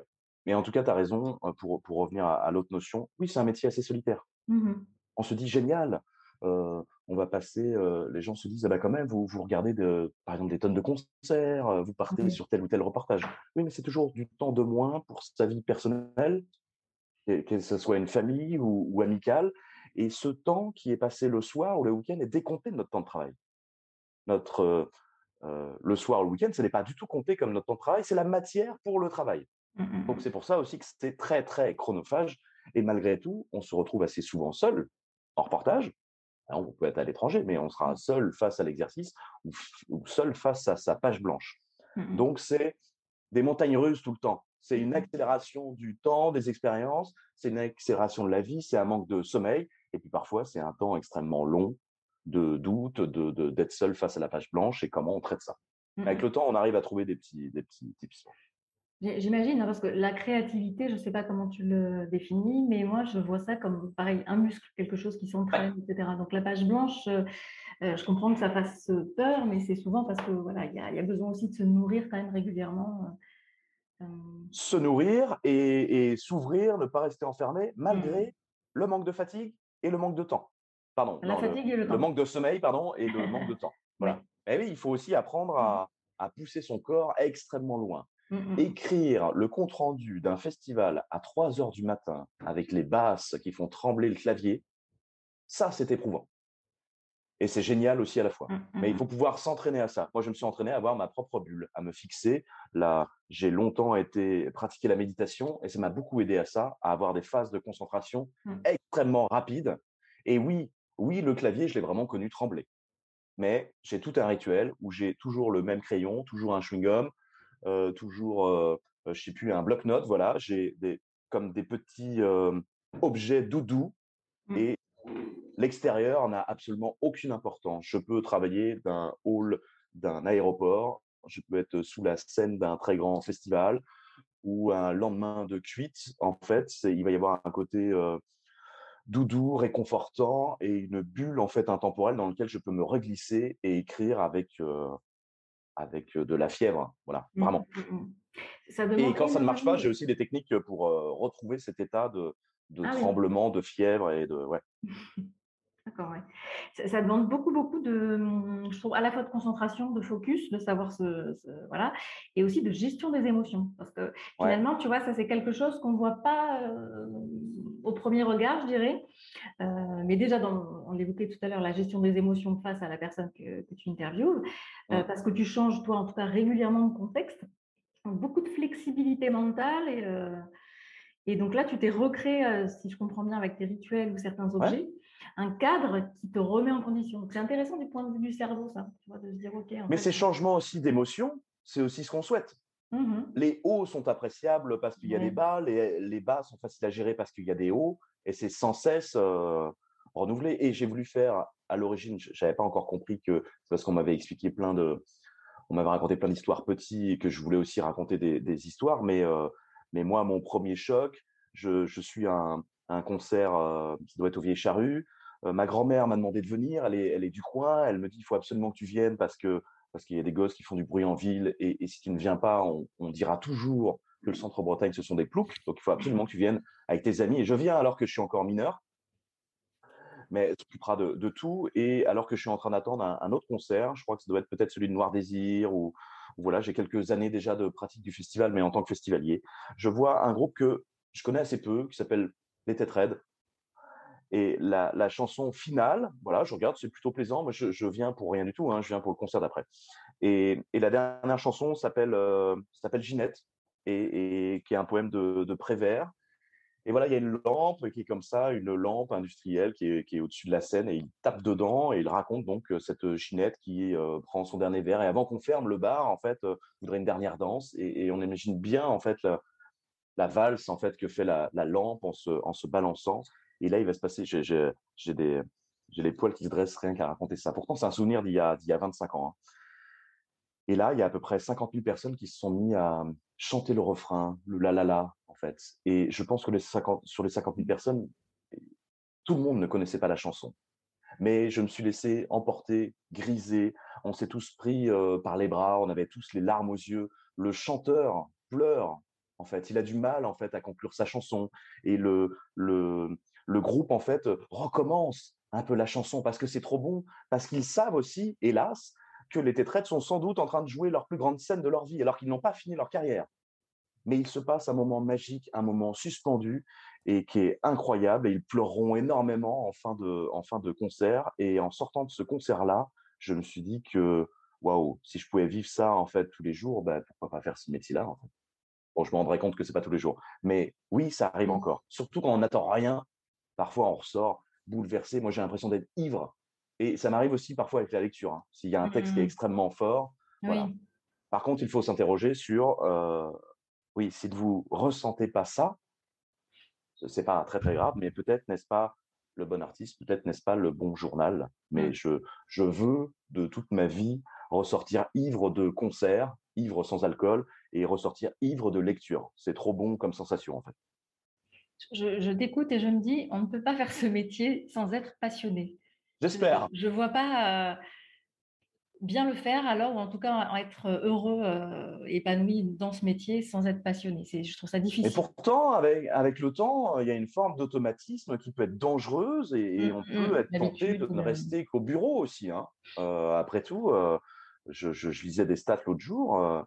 mais en tout cas, tu as raison, pour, pour revenir à, l'autre notion, oui, c'est un métier assez solitaire. Mmh on se dit génial, on va passer, les gens se disent, ah bah quand même, vous, vous regardez de, par exemple des tonnes de concerts, vous partez sur tel ou tel reportage. Oui, mais c'est toujours du temps de moins pour sa vie personnelle, que, ce soit une famille ou, ou amicale. Et ce temps qui est passé le soir ou le week-end est décompté de notre temps de travail. Notre, le soir ou le week-end, ce n'est pas du tout compté comme notre temps de travail, c'est la matière pour le travail. Mmh, mmh, Donc mmh. c'est pour ça aussi que c'est très très chronophage et malgré tout, on se retrouve assez souvent seul en reportage. on peut être à l'étranger, mais on sera seul face à l'exercice ou, seul face à sa page blanche. Donc c'est des montagnes russes tout le temps. C'est une accélération du temps, des expériences, c'est une accélération de la vie, c'est un manque de sommeil, et puis parfois c'est un temps extrêmement long de doute, de d'être seul face à la page blanche et comment on traite ça. Avec le temps, on arrive à trouver des petits, des petits tips. J'imagine, hein, parce que la créativité, je ne sais pas comment tu le définis, mais moi, je vois ça comme, pareil, un muscle, quelque chose qui s'entraîne, etc. Donc, la page blanche, euh, euh, je comprends que ça fasse peur, mais c'est souvent parce que voilà, il y, a besoin aussi de se nourrir quand même régulièrement. Se nourrir et, s'ouvrir, ne pas rester enfermé, malgré mmh. le manque de fatigue et le manque de temps. Pardon. La fatigue le, et le temps. Le manque de sommeil, pardon, et le manque de temps. Voilà. Et oui, il faut aussi apprendre à, mmh. à pousser son corps extrêmement loin. Mmh. Écrire le compte-rendu d'un festival à 3 heures du matin avec les basses qui font trembler le clavier, ça, c'est éprouvant. Et c'est génial aussi à la fois. Mmh, Mais il faut pouvoir s'entraîner à ça. Moi, je me suis entraîné à avoir ma propre bulle, à me fixer. Là, j'ai longtemps été pratiquer la méditation et ça m'a beaucoup aidé à ça, à avoir des phases de concentration extrêmement rapides. Et oui, oui, le clavier, je l'ai vraiment connu trembler. Mais j'ai tout un rituel où j'ai toujours le même crayon, toujours un chewing-gum, euh, toujours, euh, euh, je sais plus, un bloc-notes. Voilà, j'ai des, comme des petits objets doudous mmh. et l'extérieur n'a absolument aucune importance. Je peux travailler d'un hall d'un aéroport, je peux être sous la scène d'un très grand festival ou un lendemain de cuite. En fait, il va y avoir un côté doudou, réconfortant et une bulle en fait intemporelle dans laquelle je peux me reglisser et écrire avec avec de la fièvre. Voilà, mmh, vraiment. Mmh, mmh. et quand ça ne marche pas, j'ai aussi des techniques pour retrouver cet état de, de ah tremblement, de fièvre et de. Ouais. D'accord, ouais. Ça, demande beaucoup, beaucoup de, mmh, je trouve, à la fois de concentration, de focus, de savoir se, voilà, et aussi de gestion des émotions. Parce que finalement, tu vois, ça c'est quelque chose qu'on ne voit pas euh, au premier regard, je dirais. Euh, mais déjà, dans, on évoquait tout à l'heure la gestion des émotions face à la personne que, tu interviews, euh, parce que tu changes, toi, en tout cas, régulièrement de contexte. beaucoup de flexibilité mentale et, et donc là, tu t'es recréé, si je comprends bien, avec tes rituels ou certains objets un cadre qui te remet en condition. C'est intéressant du point de vue du cerveau, ça, tu vois, de se dire, OK. Mais ces changements aussi d'émotion, c'est aussi ce qu'on souhaite. Mmh les hauts sont appréciables parce qu'il y a des bas, les, bas sont faciles à gérer parce qu'il y a des hauts, et c'est sans cesse euh, renouvelé. Et j'ai voulu faire, à l'origine, je n'avais pas encore compris que c'est parce qu'on m'avait expliqué plein de. On m'avait raconté plein d'histoires petites et que je voulais aussi raconter des, histoires, mais, euh, mais moi, mon premier choc, je, suis un, un concert euh, qui doit être au Vieille Charrue ma grand-mère m'a demandé de venir, elle est, elle est du coin, elle me dit il faut absolument que tu viennes parce que parce qu'il y a des gosses qui font du bruit en ville. Et, si tu ne viens pas, on, dira toujours que le centre-Bretagne ce sont des ploucs, donc il faut absolument que tu viennes avec tes amis. Et je viens alors que je suis encore mineur, mais tu s'occupera de, de, tout. Et alors que je suis en train d'attendre un, autre concert, je crois que ça doit être peut-être celui de Noir Désir ou, voilà, j'ai quelques années déjà de pratique du festival, mais en tant que festivalier, je vois un groupe que je connais assez peu qui s'appelle Les Têtes et la, chanson finale, voilà, je regarde, c'est plutôt plaisant. mais je, viens pour rien du tout, hein, je viens pour le concert d'après. Et, la dernière chanson s'appelle euh, s'appelle Ginette, et, qui est un poème de, de Prévert. Et voilà, il y a une lampe qui est comme ça, une lampe industrielle qui est, au-dessus de la scène, et il tape dedans, et il raconte donc euh, cette Ginette qui euh, prend son dernier verre. Et avant qu'on ferme le bar, en fait, il voudrait une dernière danse, et, on imagine bien en fait la, valse en fait que fait la, lampe en se, en se balançant. Et là, il va se passer, j'ai des, les poils qui se dressent rien qu'à raconter ça. Pourtant, c'est un souvenir d'il y, a, y a 25 ans. Hein. Et là, il y a à peu près 50 000 personnes qui se sont mis à chanter le refrain, le la la la, Et je pense que les 50, sur les 50 000 personnes, tout le monde ne connaissait pas la chanson. Mais je me suis laissé emporter, griser. On s'est tous pris euh, par les bras, on avait tous les larmes aux yeux. Le chanteur pleure, en fait. Il a du mal, en fait, à conclure sa chanson. Et le, le, le groupe en fait recommence un peu la chanson parce que c'est trop bon, parce qu'ils savent aussi, hélas, que les tétraites sont sans doute en train de jouer leur plus grande scène de leur vie alors qu'ils n'ont pas fini leur carrière. Mais il se passe un moment magique, un moment suspendu et qui est incroyable et ils pleureront énormément en fin de, en fin de concert. Et en sortant de ce concert-là, je me suis dit que waouh, si je pouvais vivre ça en fait tous les jours, ben, pourquoi pas faire ce métier-là en fait? Bon, je me rendrai compte que c'est pas tous les jours, mais oui, ça arrive mmh. encore. Surtout quand on n'attend rien Parfois, on ressort bouleversé. Moi, j'ai l'impression d'être ivre. Et ça m'arrive aussi parfois avec la lecture. Hein. S'il y a un texte qui est mmh. extrêmement fort, voilà. Par contre, il faut s'interroger sur, euh, oui, si vous ressentez pas ça, c'est pas très très grave, mais peut-être n'est-ce pas le bon artiste, peut-être n'est-ce pas le bon journal, mais mmh. je, je veux de toute ma vie ressortir ivre de concert, ivre sans alcool, et ressortir ivre de lecture. C'est trop bon comme sensation en fait je, t'écoute et je me dis, on ne peut pas faire ce métier sans être passionné. J'espère. Je ne vois pas euh, bien le faire alors, ou en tout cas être heureux, euh, épanoui dans ce métier sans être passionné. Je trouve ça difficile. Et pourtant, avec, avec le temps, il y a une forme d'automatisme qui peut être dangereuse et, mmh, on peut mmh, être tenté de ne rester qu'au bureau aussi. Hein. Euh, après tout, je, je, lisais des stats l'autre jour,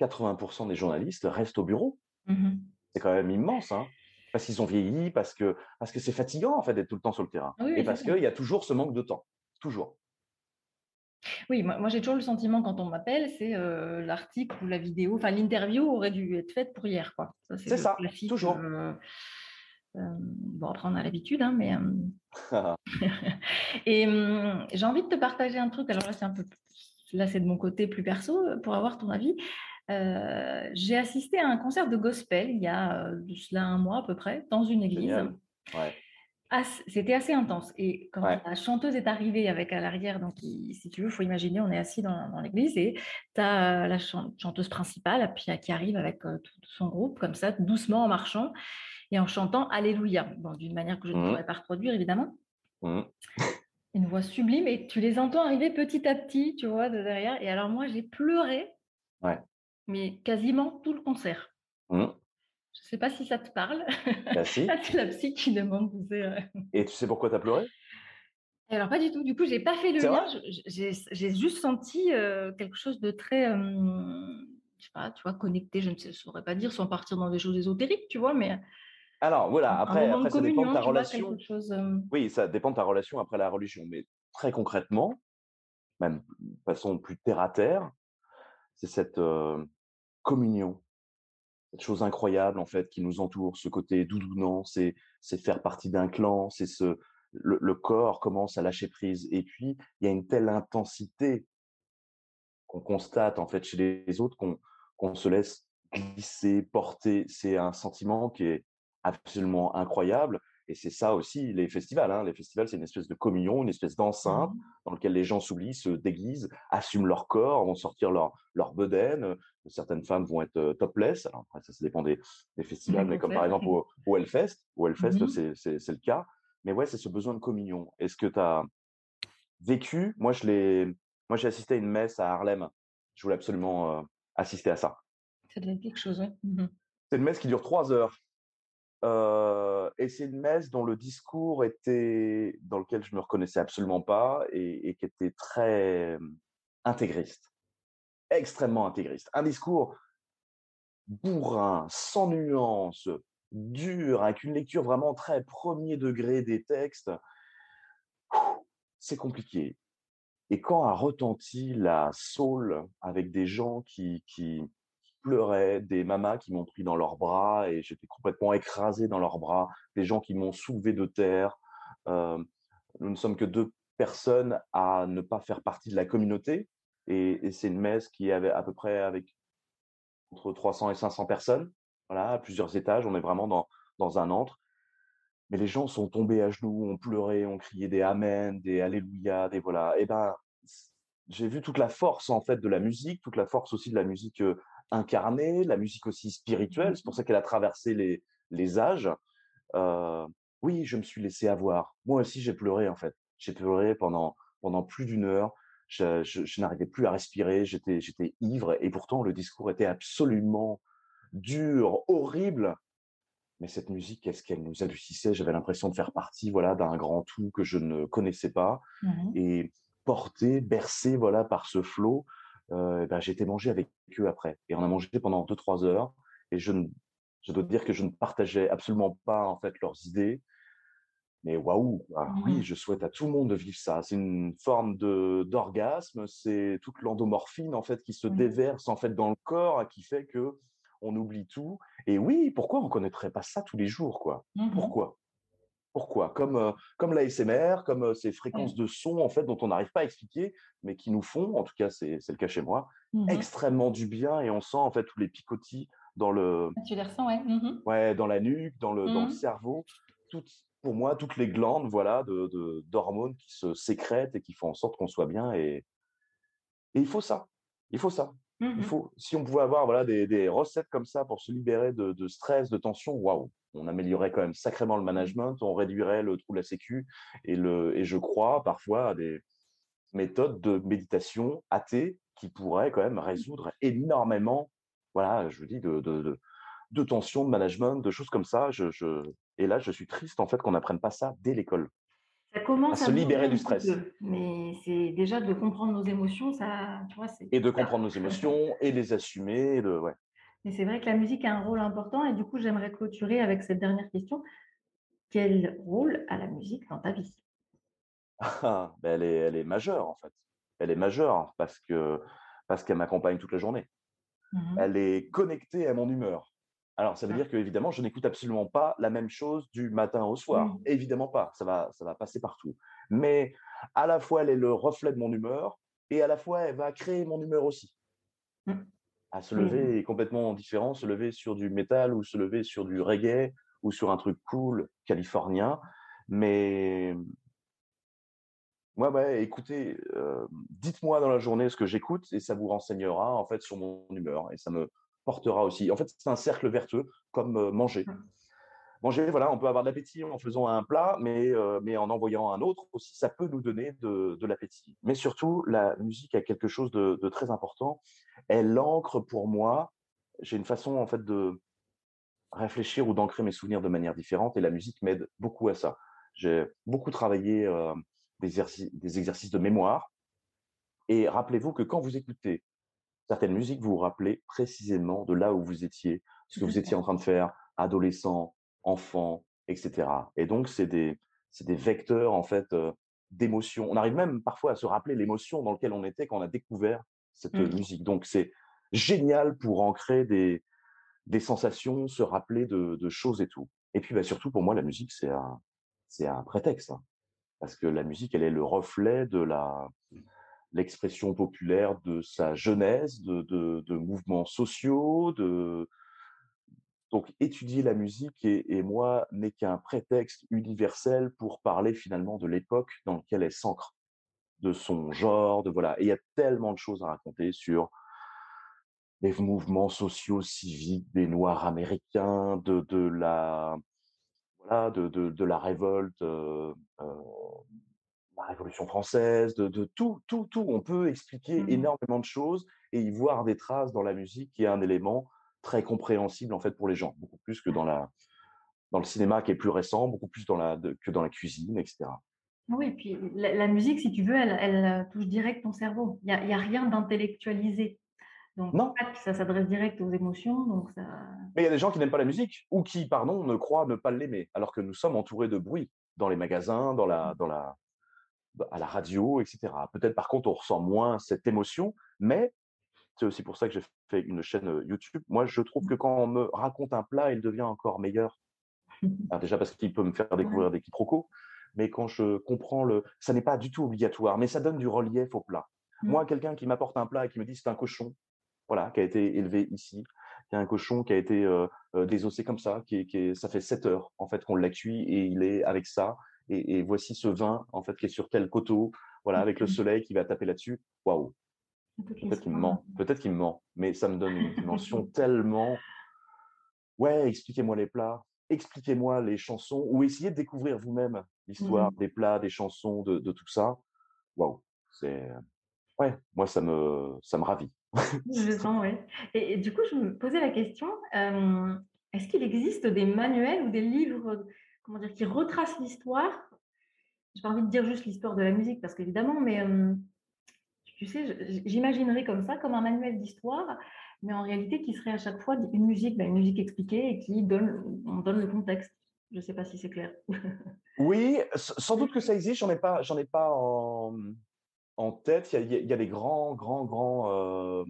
80% des journalistes restent au bureau. Mmh C'est quand même immense. Hein parce qu'ils ont vieilli, parce que parce que c'est fatigant en fait d'être tout le temps sur le terrain, et parce qu'il y a toujours ce manque de temps, toujours. Oui, moi, j'ai toujours le sentiment quand on m'appelle, c'est l'article ou la vidéo, enfin l'interview aurait dû être faite pour hier, quoi. C'est ça, toujours. bon, après on a l'habitude, hein, mais et j'ai envie de te partager un truc. Alors là, c'est un peu, là c'est de mon côté plus perso pour avoir ton avis. J'ai assisté à un concert de gospel il y a cela un mois à peu près, dans une église. C'était assez intense. Et quand la chanteuse est arrivée avec à l'arrière, donc si tu veux, il faut imaginer, on est assis dans, l'église et tu as la chanteuse principale qui arrive avec euh, tout son groupe, comme ça, doucement en marchant et en chantant Alléluia, d'une manière que je ne mmh. pourrais pas reproduire évidemment. Mmh. Une voix sublime et tu les entends arriver petit à petit, tu vois, de derrière. Et alors moi, j'ai pleuré. Ouais mais quasiment tout le concert. Mmh. Je ne sais pas si ça te parle. Bah, c'est la psy qui demande. Et tu sais pourquoi tu as pleuré? Alors pas du tout. Du coup, j'ai pas fait le lien. J'ai juste senti euh, quelque chose de très, je sais pas, tu vois, connecté. Je ne saurais pas dire sans partir dans des choses ésotériques, tu vois, mais. Alors voilà. Après, après ça dépend de ta relation. Oui, ça dépend de ta relation après la religion, mais très concrètement, même de façon plus terre à terre, c'est cette communion, cette chose incroyable en fait qui nous entoure, ce côté doudounant, c'est c'est faire partie d'un clan, c'est ce le, corps commence à lâcher prise. Et puis il y a une telle intensité qu'on constate en fait chez les autres qu'on qu'on se laisse glisser, porter, c'est un sentiment qui est absolument incroyable et c'est ça aussi les festivals. Hein. Les festivals, c'est une espèce de communion, une espèce d'enceinte mmh dans lequel les gens s'oublient, se déguisent, assument leur corps, vont sortir leur, leur bedaine. Certaines femmes vont être topless. Alors après, ça, ça dépend des, festivals, mais comme par exemple au, au Hellfest. Au Hellfest, mmh c'est le cas. Mais ouais, c'est ce besoin de communion. Est-ce que tu as vécu Moi, je l'ai. Moi, j'ai assisté à une messe à Harlem. Je voulais absolument assister à ça. Ça devait être quelque chose, oui. Mmh c'est une messe qui dure trois heures et c'est une messe dont le discours était, dans lequel je me reconnaissais absolument pas et, qui était très intégriste, extrêmement intégriste. Un discours bourrin, sans nuance, dur, avec une lecture vraiment très premier degré des textes. C'est compliqué. Et quand a retenti la soul avec des gens qui, qui, pleurais, des mamas qui m'ont pris dans leurs bras et j'étais complètement écrasé dans leurs bras, des gens qui m'ont soulevé de terre. Nous ne sommes que deux personnes à ne pas faire partie de la communauté et, c'est une messe qui avait à peu près avec entre 300 et 500 personnes, voilà, à plusieurs étages. On est vraiment dans, dans un antre. Mais les gens sont tombés à genoux, ont pleuré, ont crié des Amen, des Alléluia, des voilà. Et ben, j'ai vu toute la force en fait de la musique, toute la force aussi de la musique euh, incarnée, la musique aussi spirituelle. C'est pour ça qu'elle a traversé les, les âges. Euh, oui, je me suis laissé avoir. Moi aussi, j'ai pleuré en fait. J'ai pleuré pendant pendant plus d'une heure. Je, je, n'arrivais plus à respirer. J'étais j'étais ivre et pourtant le discours était absolument dur, horrible. Mais cette musique, qu'est-ce qu'elle nous adoucissait? J'avais l'impression de faire partie, voilà, d'un grand tout que je ne connaissais pas mmh et porté, bercé, voilà, par ce flot euh, ben, j'ai été manger avec eux après. Et on a mangé pendant 2-3 heures. Et je, ne, je dois dire que je ne partageais absolument pas en fait leurs idées. Mais waouh, oui, mmh. je souhaite à tout le monde de vivre ça. C'est une forme de d'orgasme, c'est toute l'endomorphine en fait qui se mmh. déverse en fait dans le corps, qui fait que on oublie tout. Et oui, pourquoi on connaîtrait pas ça tous les jours, quoi? Mmh Pourquoi? Pourquoi? Comme, euh, comme l'ASMR, comme euh, ces fréquences de son en fait dont on n'arrive pas à expliquer, mais qui nous font, en tout cas c'est le cas chez moi, mmh extrêmement du bien et on sent en fait tous les picotis dans le. Ah, tu les ressens, ouais. Mmh ouais, dans la nuque, dans le, dans le mmh cerveau. Toutes, pour moi, toutes les glandes, voilà, de d'hormones qui se sécrètent et qui font en sorte qu'on soit bien et, et il faut ça. Il faut ça. Il faut, si on pouvait avoir voilà des, des recettes comme ça pour se libérer de, de stress, de tension, waouh, on améliorerait quand même sacrément le management, on réduirait le trou de la sécu et, le, et je crois parfois à des méthodes de méditation athée qui pourraient quand même résoudre énormément, voilà, je vous dis, de, de, de, tension, de management, de choses comme ça. Je, je... Et là, je suis triste en fait qu'on n'apprenne pas ça dès l'école. Ça commence à, se libérer du stress. mais c'est déjà de comprendre nos émotions, ça, tu vois, Et de comprendre nos émotions et les assumer. De, ouais. Mais c'est vrai que la musique a un rôle important et du coup, j'aimerais clôturer avec cette dernière question. Quel rôle a la musique dans ta vie? Ah, ben, elle, est, elle est majeure en fait. Elle est majeure parce que parce qu'elle m'accompagne toute la journée. Mmh elle est connectée à mon humeur. Alors, ça veut ah. dire que évidemment, je n'écoute absolument pas la même chose du matin au soir. Mmh. Évidemment pas. Ça va, ça va passer partout. Mais à la fois, elle est le reflet de mon humeur et à la fois, elle va créer mon humeur aussi. Mmh à se lever est complètement différent, se lever sur du métal ou se lever sur du reggae ou sur un truc cool californien. Mais ouais, ouais, écoutez, euh, dites-moi dans la journée ce que j'écoute et ça vous renseignera en fait sur mon humeur et ça me portera aussi. En fait, c'est un cercle vertueux comme euh, manger. Manger, voilà, on peut avoir de l'appétit en faisant un plat, mais, euh, mais en envoyant un autre aussi, ça peut nous donner de, de l'appétit. Mais surtout, la musique a quelque chose de, très important. Elle ancre pour moi, j'ai une façon en fait de réfléchir ou d'ancrer mes souvenirs de manière différente et la musique m'aide beaucoup à ça. J'ai beaucoup travaillé euh, des, exercices de mémoire. Et rappelez-vous que quand vous écoutez certaines musiques, vous vous rappelez précisément de là où vous étiez, ce que vous étiez en train de faire, adolescent, enfant, etc. Et donc, c'est des, des vecteurs, en fait, euh, d'émotions. On arrive même parfois à se rappeler l'émotion dans laquelle on était quand on a découvert cette mmh. musique. Donc, c'est génial pour ancrer des, des sensations, se rappeler de, choses et tout. Et puis, bah, surtout, pour moi, la musique, c'est un, c'est un prétexte. Hein. parce que la musique, elle est le reflet de la, l'expression populaire de sa genèse, de, de, mouvements sociaux, de, donc, étudier la musique et, moi n'est qu'un prétexte universel pour parler finalement de l'époque dans laquelle elle s'ancre, de son genre, de voilà. Et il y a tellement de choses à raconter sur les mouvements sociaux, civiques des Noirs américains, de, de la voilà, de, de, de la révolte, euh, euh, la Révolution française, de, de, tout, tout, tout. On peut expliquer mmh énormément de choses et y voir des traces dans la musique qui est un élément très compréhensible en fait pour les gens, beaucoup plus que dans la dans le cinéma qui est plus récent, beaucoup plus dans la que dans la cuisine, etc. Oui, puis la, musique, si tu veux, elle, elle, euh, touche direct ton cerveau. Il n'y a, a, rien d'intellectualisé. Donc, non. ça s'adresse direct aux émotions. Donc ça... Mais il y a des gens qui n'aiment pas la musique ou qui, pardon, ne croient ne pas l'aimer, alors que nous sommes entourés de bruit dans les magasins, dans la, dans la, à la radio, etc. Peut-être par contre, on ressent moins cette émotion, mais c'est aussi pour ça que j'ai fait une chaîne YouTube. Moi, je trouve que quand on me raconte un plat, il devient encore meilleur. déjà parce qu'il peut me faire découvrir des quiproquos, mais quand je comprends le, ça n'est pas du tout obligatoire, mais ça donne du relief au plat. Mmh. Moi, quelqu'un qui m'apporte un plat et qui me dit c'est un cochon, voilà, qui a été élevé ici, qui a un cochon qui a été euh, désossé comme ça, qui, qui ça fait 7 heures en fait qu'on l'a cuit et il est avec ça. Et, et, voici ce vin en fait qui est sur tel coteau, voilà, avec le mmh. soleil qui va taper là-dessus. Waouh, Peut-être qu'il me ment, peut-être qu'il me ment, mais ça me donne une dimension tellement. Ouais, expliquez-moi les plats, expliquez-moi les chansons, ou essayez de découvrir vous-même l'histoire mmh des plats, des chansons, de, tout ça. Waouh, c'est. Ouais, moi, ça me, ça me ravit. Je sens, oui. Et, du coup, je me posais la question est-ce qu'il existe des manuels ou des livres comment dire, qui retracent l'histoire? J'ai pas envie de dire juste l'histoire de la musique, parce qu'évidemment, mais tu sais, j'imaginerais comme ça, comme un manuel d'histoire, mais en réalité qui serait à chaque fois une musique, ben, une musique expliquée et qui donne, on donne le contexte. Je ne sais pas si c'est clair. oui, sans doute que ça existe. J'en ai pas, j'en ai pas en, en tête. Il y, a, des grands, grands, grands, euh,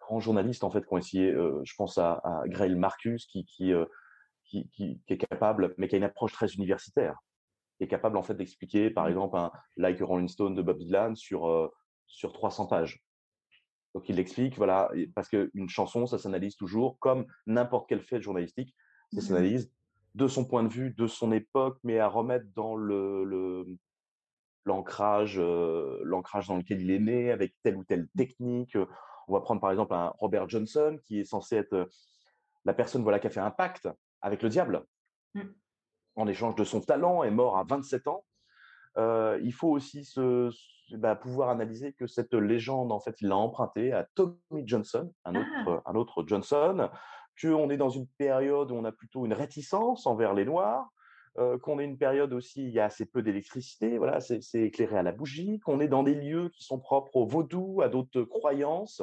grands journalistes en fait qui ont essayé. Euh, je pense à, à Grail Marcus qui, qui, euh, qui, qui, est capable, mais qui a une approche très universitaire est capable en fait d'expliquer, par mmh. exemple, un Like a Rolling Stone de Bob Dylan sur, euh, sur 300 pages. Donc il l'explique, voilà, parce qu'une chanson, ça s'analyse toujours comme n'importe quel fait journalistique, ça mmh s'analyse de son point de vue, de son époque, mais à remettre dans le, l'ancrage, euh, l'ancrage dans lequel il est né, avec telle ou telle technique. On va prendre par exemple un Robert Johnson, qui est censé être euh, la personne voilà, qui a fait un pacte avec le diable. Mmh en échange de son talent, est mort à 27 ans. Euh, il faut aussi se, bah, pouvoir analyser que cette légende, en fait, il l'a empruntée à Tommy Johnson, un autre, ah. un autre Johnson, qu'on est dans une période où on a plutôt une réticence envers les Noirs, euh, qu'on est une période aussi, il y a assez peu d'électricité, voilà, c'est éclairé à la bougie, qu'on est dans des lieux qui sont propres au vaudou, à d'autres croyances.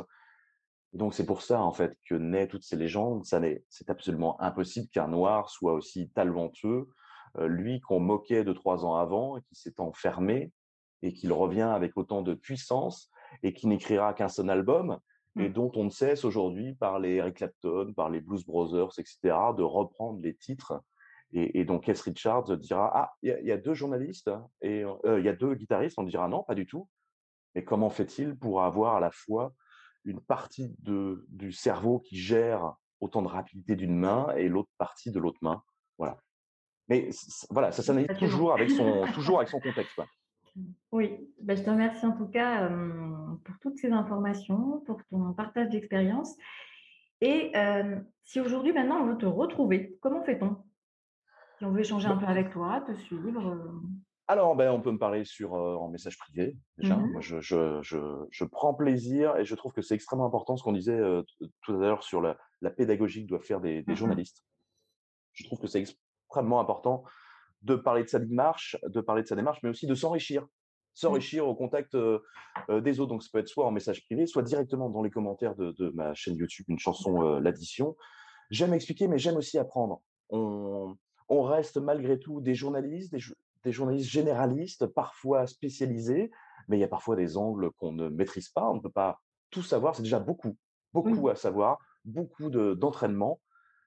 donc c'est pour ça en fait que naissent toutes ces légendes. c'est absolument impossible qu'un noir soit aussi talentueux lui qu'on moquait de trois ans avant, qui s'est enfermé et qu'il revient avec autant de puissance et qui n'écrira qu'un seul album et mmh. dont on ne cesse aujourd'hui par les Eric Clapton, par les Blues Brothers, etc., de reprendre les titres. Et, donc Keith Richards dira ah il y, a deux journalistes et euh, il y a deux guitaristes. On dira non pas du tout. Mais comment fait-il pour avoir à la fois une partie de, du cerveau qui gère autant de rapidité d'une main et l'autre partie de l'autre main? Voilà. Mais voilà, ça s'analyse toujours avec son, toujours avec son contexte. Oui, ben, je te remercie en tout cas pour toutes ces informations, pour ton partage d'expérience. Et si aujourd'hui, maintenant, on veut te retrouver, comment fait-on? Si on veut échanger un peu avec toi, te suivre alors, ben, on peut me parler sur, en message privé, déjà. Mmh Moi, je, je, je, je, prends plaisir et je trouve que c'est extrêmement important ce qu'on disait tout à l'heure sur la, pédagogie que doivent faire des, des mmh journalistes. Je trouve que c'est extrêmement important de parler de sa démarche, de parler de sa démarche, mais aussi de s'enrichir, s'enrichir au contact des autres. Donc, ça peut être soit en message privé, soit directement dans les commentaires de, ma chaîne YouTube, une chanson, l'addition. J'aime expliquer, mais j'aime aussi apprendre. On, reste malgré tout des journalistes, des, journalistes généralistes, parfois spécialisés, mais il y a parfois des angles qu'on ne maîtrise pas. On ne peut pas tout savoir. C'est déjà beaucoup, beaucoup à savoir, beaucoup d'entraînement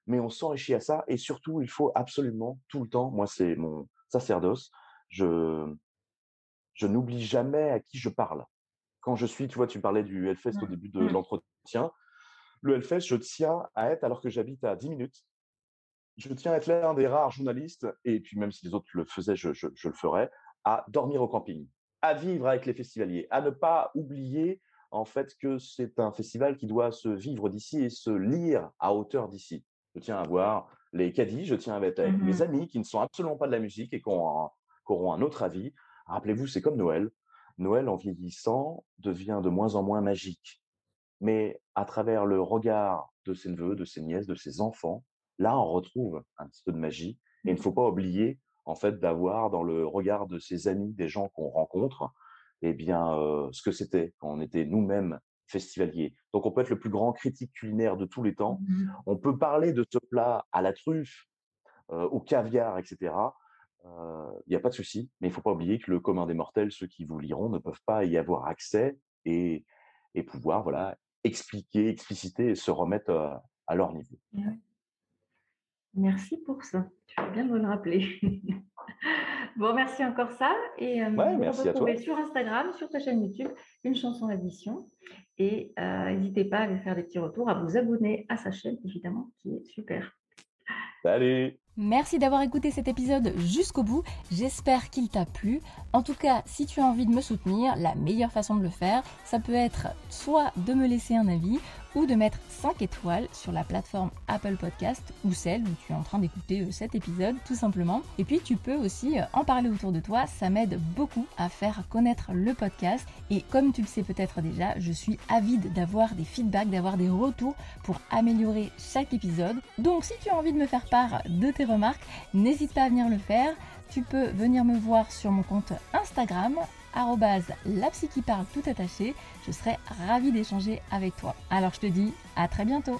mais on s'enrichit à ça. Et surtout, il faut absolument, tout le temps, moi c'est mon sacerdoce, je, je n'oublie jamais à qui je parle. Quand je suis, tu vois, tu parlais du Hellfest au début de l'entretien. Le Hellfest, je tiens à être, alors que j'habite à 10 minutes, je tiens à être l'un des rares journalistes, et puis même si les autres le faisaient, je, je le ferais, à dormir au camping, à vivre avec les festivaliers, à ne pas oublier en fait que c'est un festival qui doit se vivre d'ici et se lire à hauteur d'ici je tiens à voir les caddies, je tiens à être avec mes mmh amis qui ne sont absolument pas de la musique et qui, auront un autre avis. Rappelez-vous, c'est comme Noël. Noël, en vieillissant, devient de moins en moins magique. Mais à travers le regard de ses neveux, de ses nièces, de ses enfants, là, on retrouve un petit peu de magie. Et il ne faut pas oublier, en fait, d'avoir dans le regard de ses amis, des gens qu'on rencontre, eh bien, euh, ce que c'était quand on était nous-mêmes festivalier. Donc, on peut être le plus grand critique culinaire de tous les temps. Mmh on peut parler de ce plat à la truffe, euh, au caviar, etc. Il n'y a pas de souci, mais il ne faut pas oublier que le commun des mortels, ceux qui vous liront, ne peuvent pas y avoir accès et, et pouvoir voilà, expliquer, expliciter et se remettre à, à leur niveau. Merci pour ça. Tu fais bien de me le rappeler. bon, merci encore ça. Et euh, merci on peut sur Instagram, sur ta chaîne YouTube, une chanson d'addition. Et euh, n'hésitez pas à lui faire des petits retours, à vous abonner à sa chaîne, évidemment, qui est super. Salut Merci d'avoir écouté cet épisode jusqu'au bout. J'espère qu'il t'a plu. En tout cas, si tu as envie de me soutenir, la meilleure façon de le faire, ça peut être soit de me laisser un avis ou de mettre 5 étoiles sur la plateforme Apple Podcast ou celle où tu es en train d'écouter euh, cet épisode tout simplement. Et puis tu peux aussi euh, en parler autour de toi, ça m'aide beaucoup à faire connaître le podcast et comme tu le sais peut-être déjà, je suis avide d'avoir des feedbacks, d'avoir des retours pour améliorer chaque épisode. Donc si tu as envie de me faire part de tes remarques, n'hésite pas à venir le faire. Tu peux venir me voir sur mon compte Instagram la qui parle tout attaché. Je serai ravie d'échanger avec toi. Alors je te dis à très bientôt.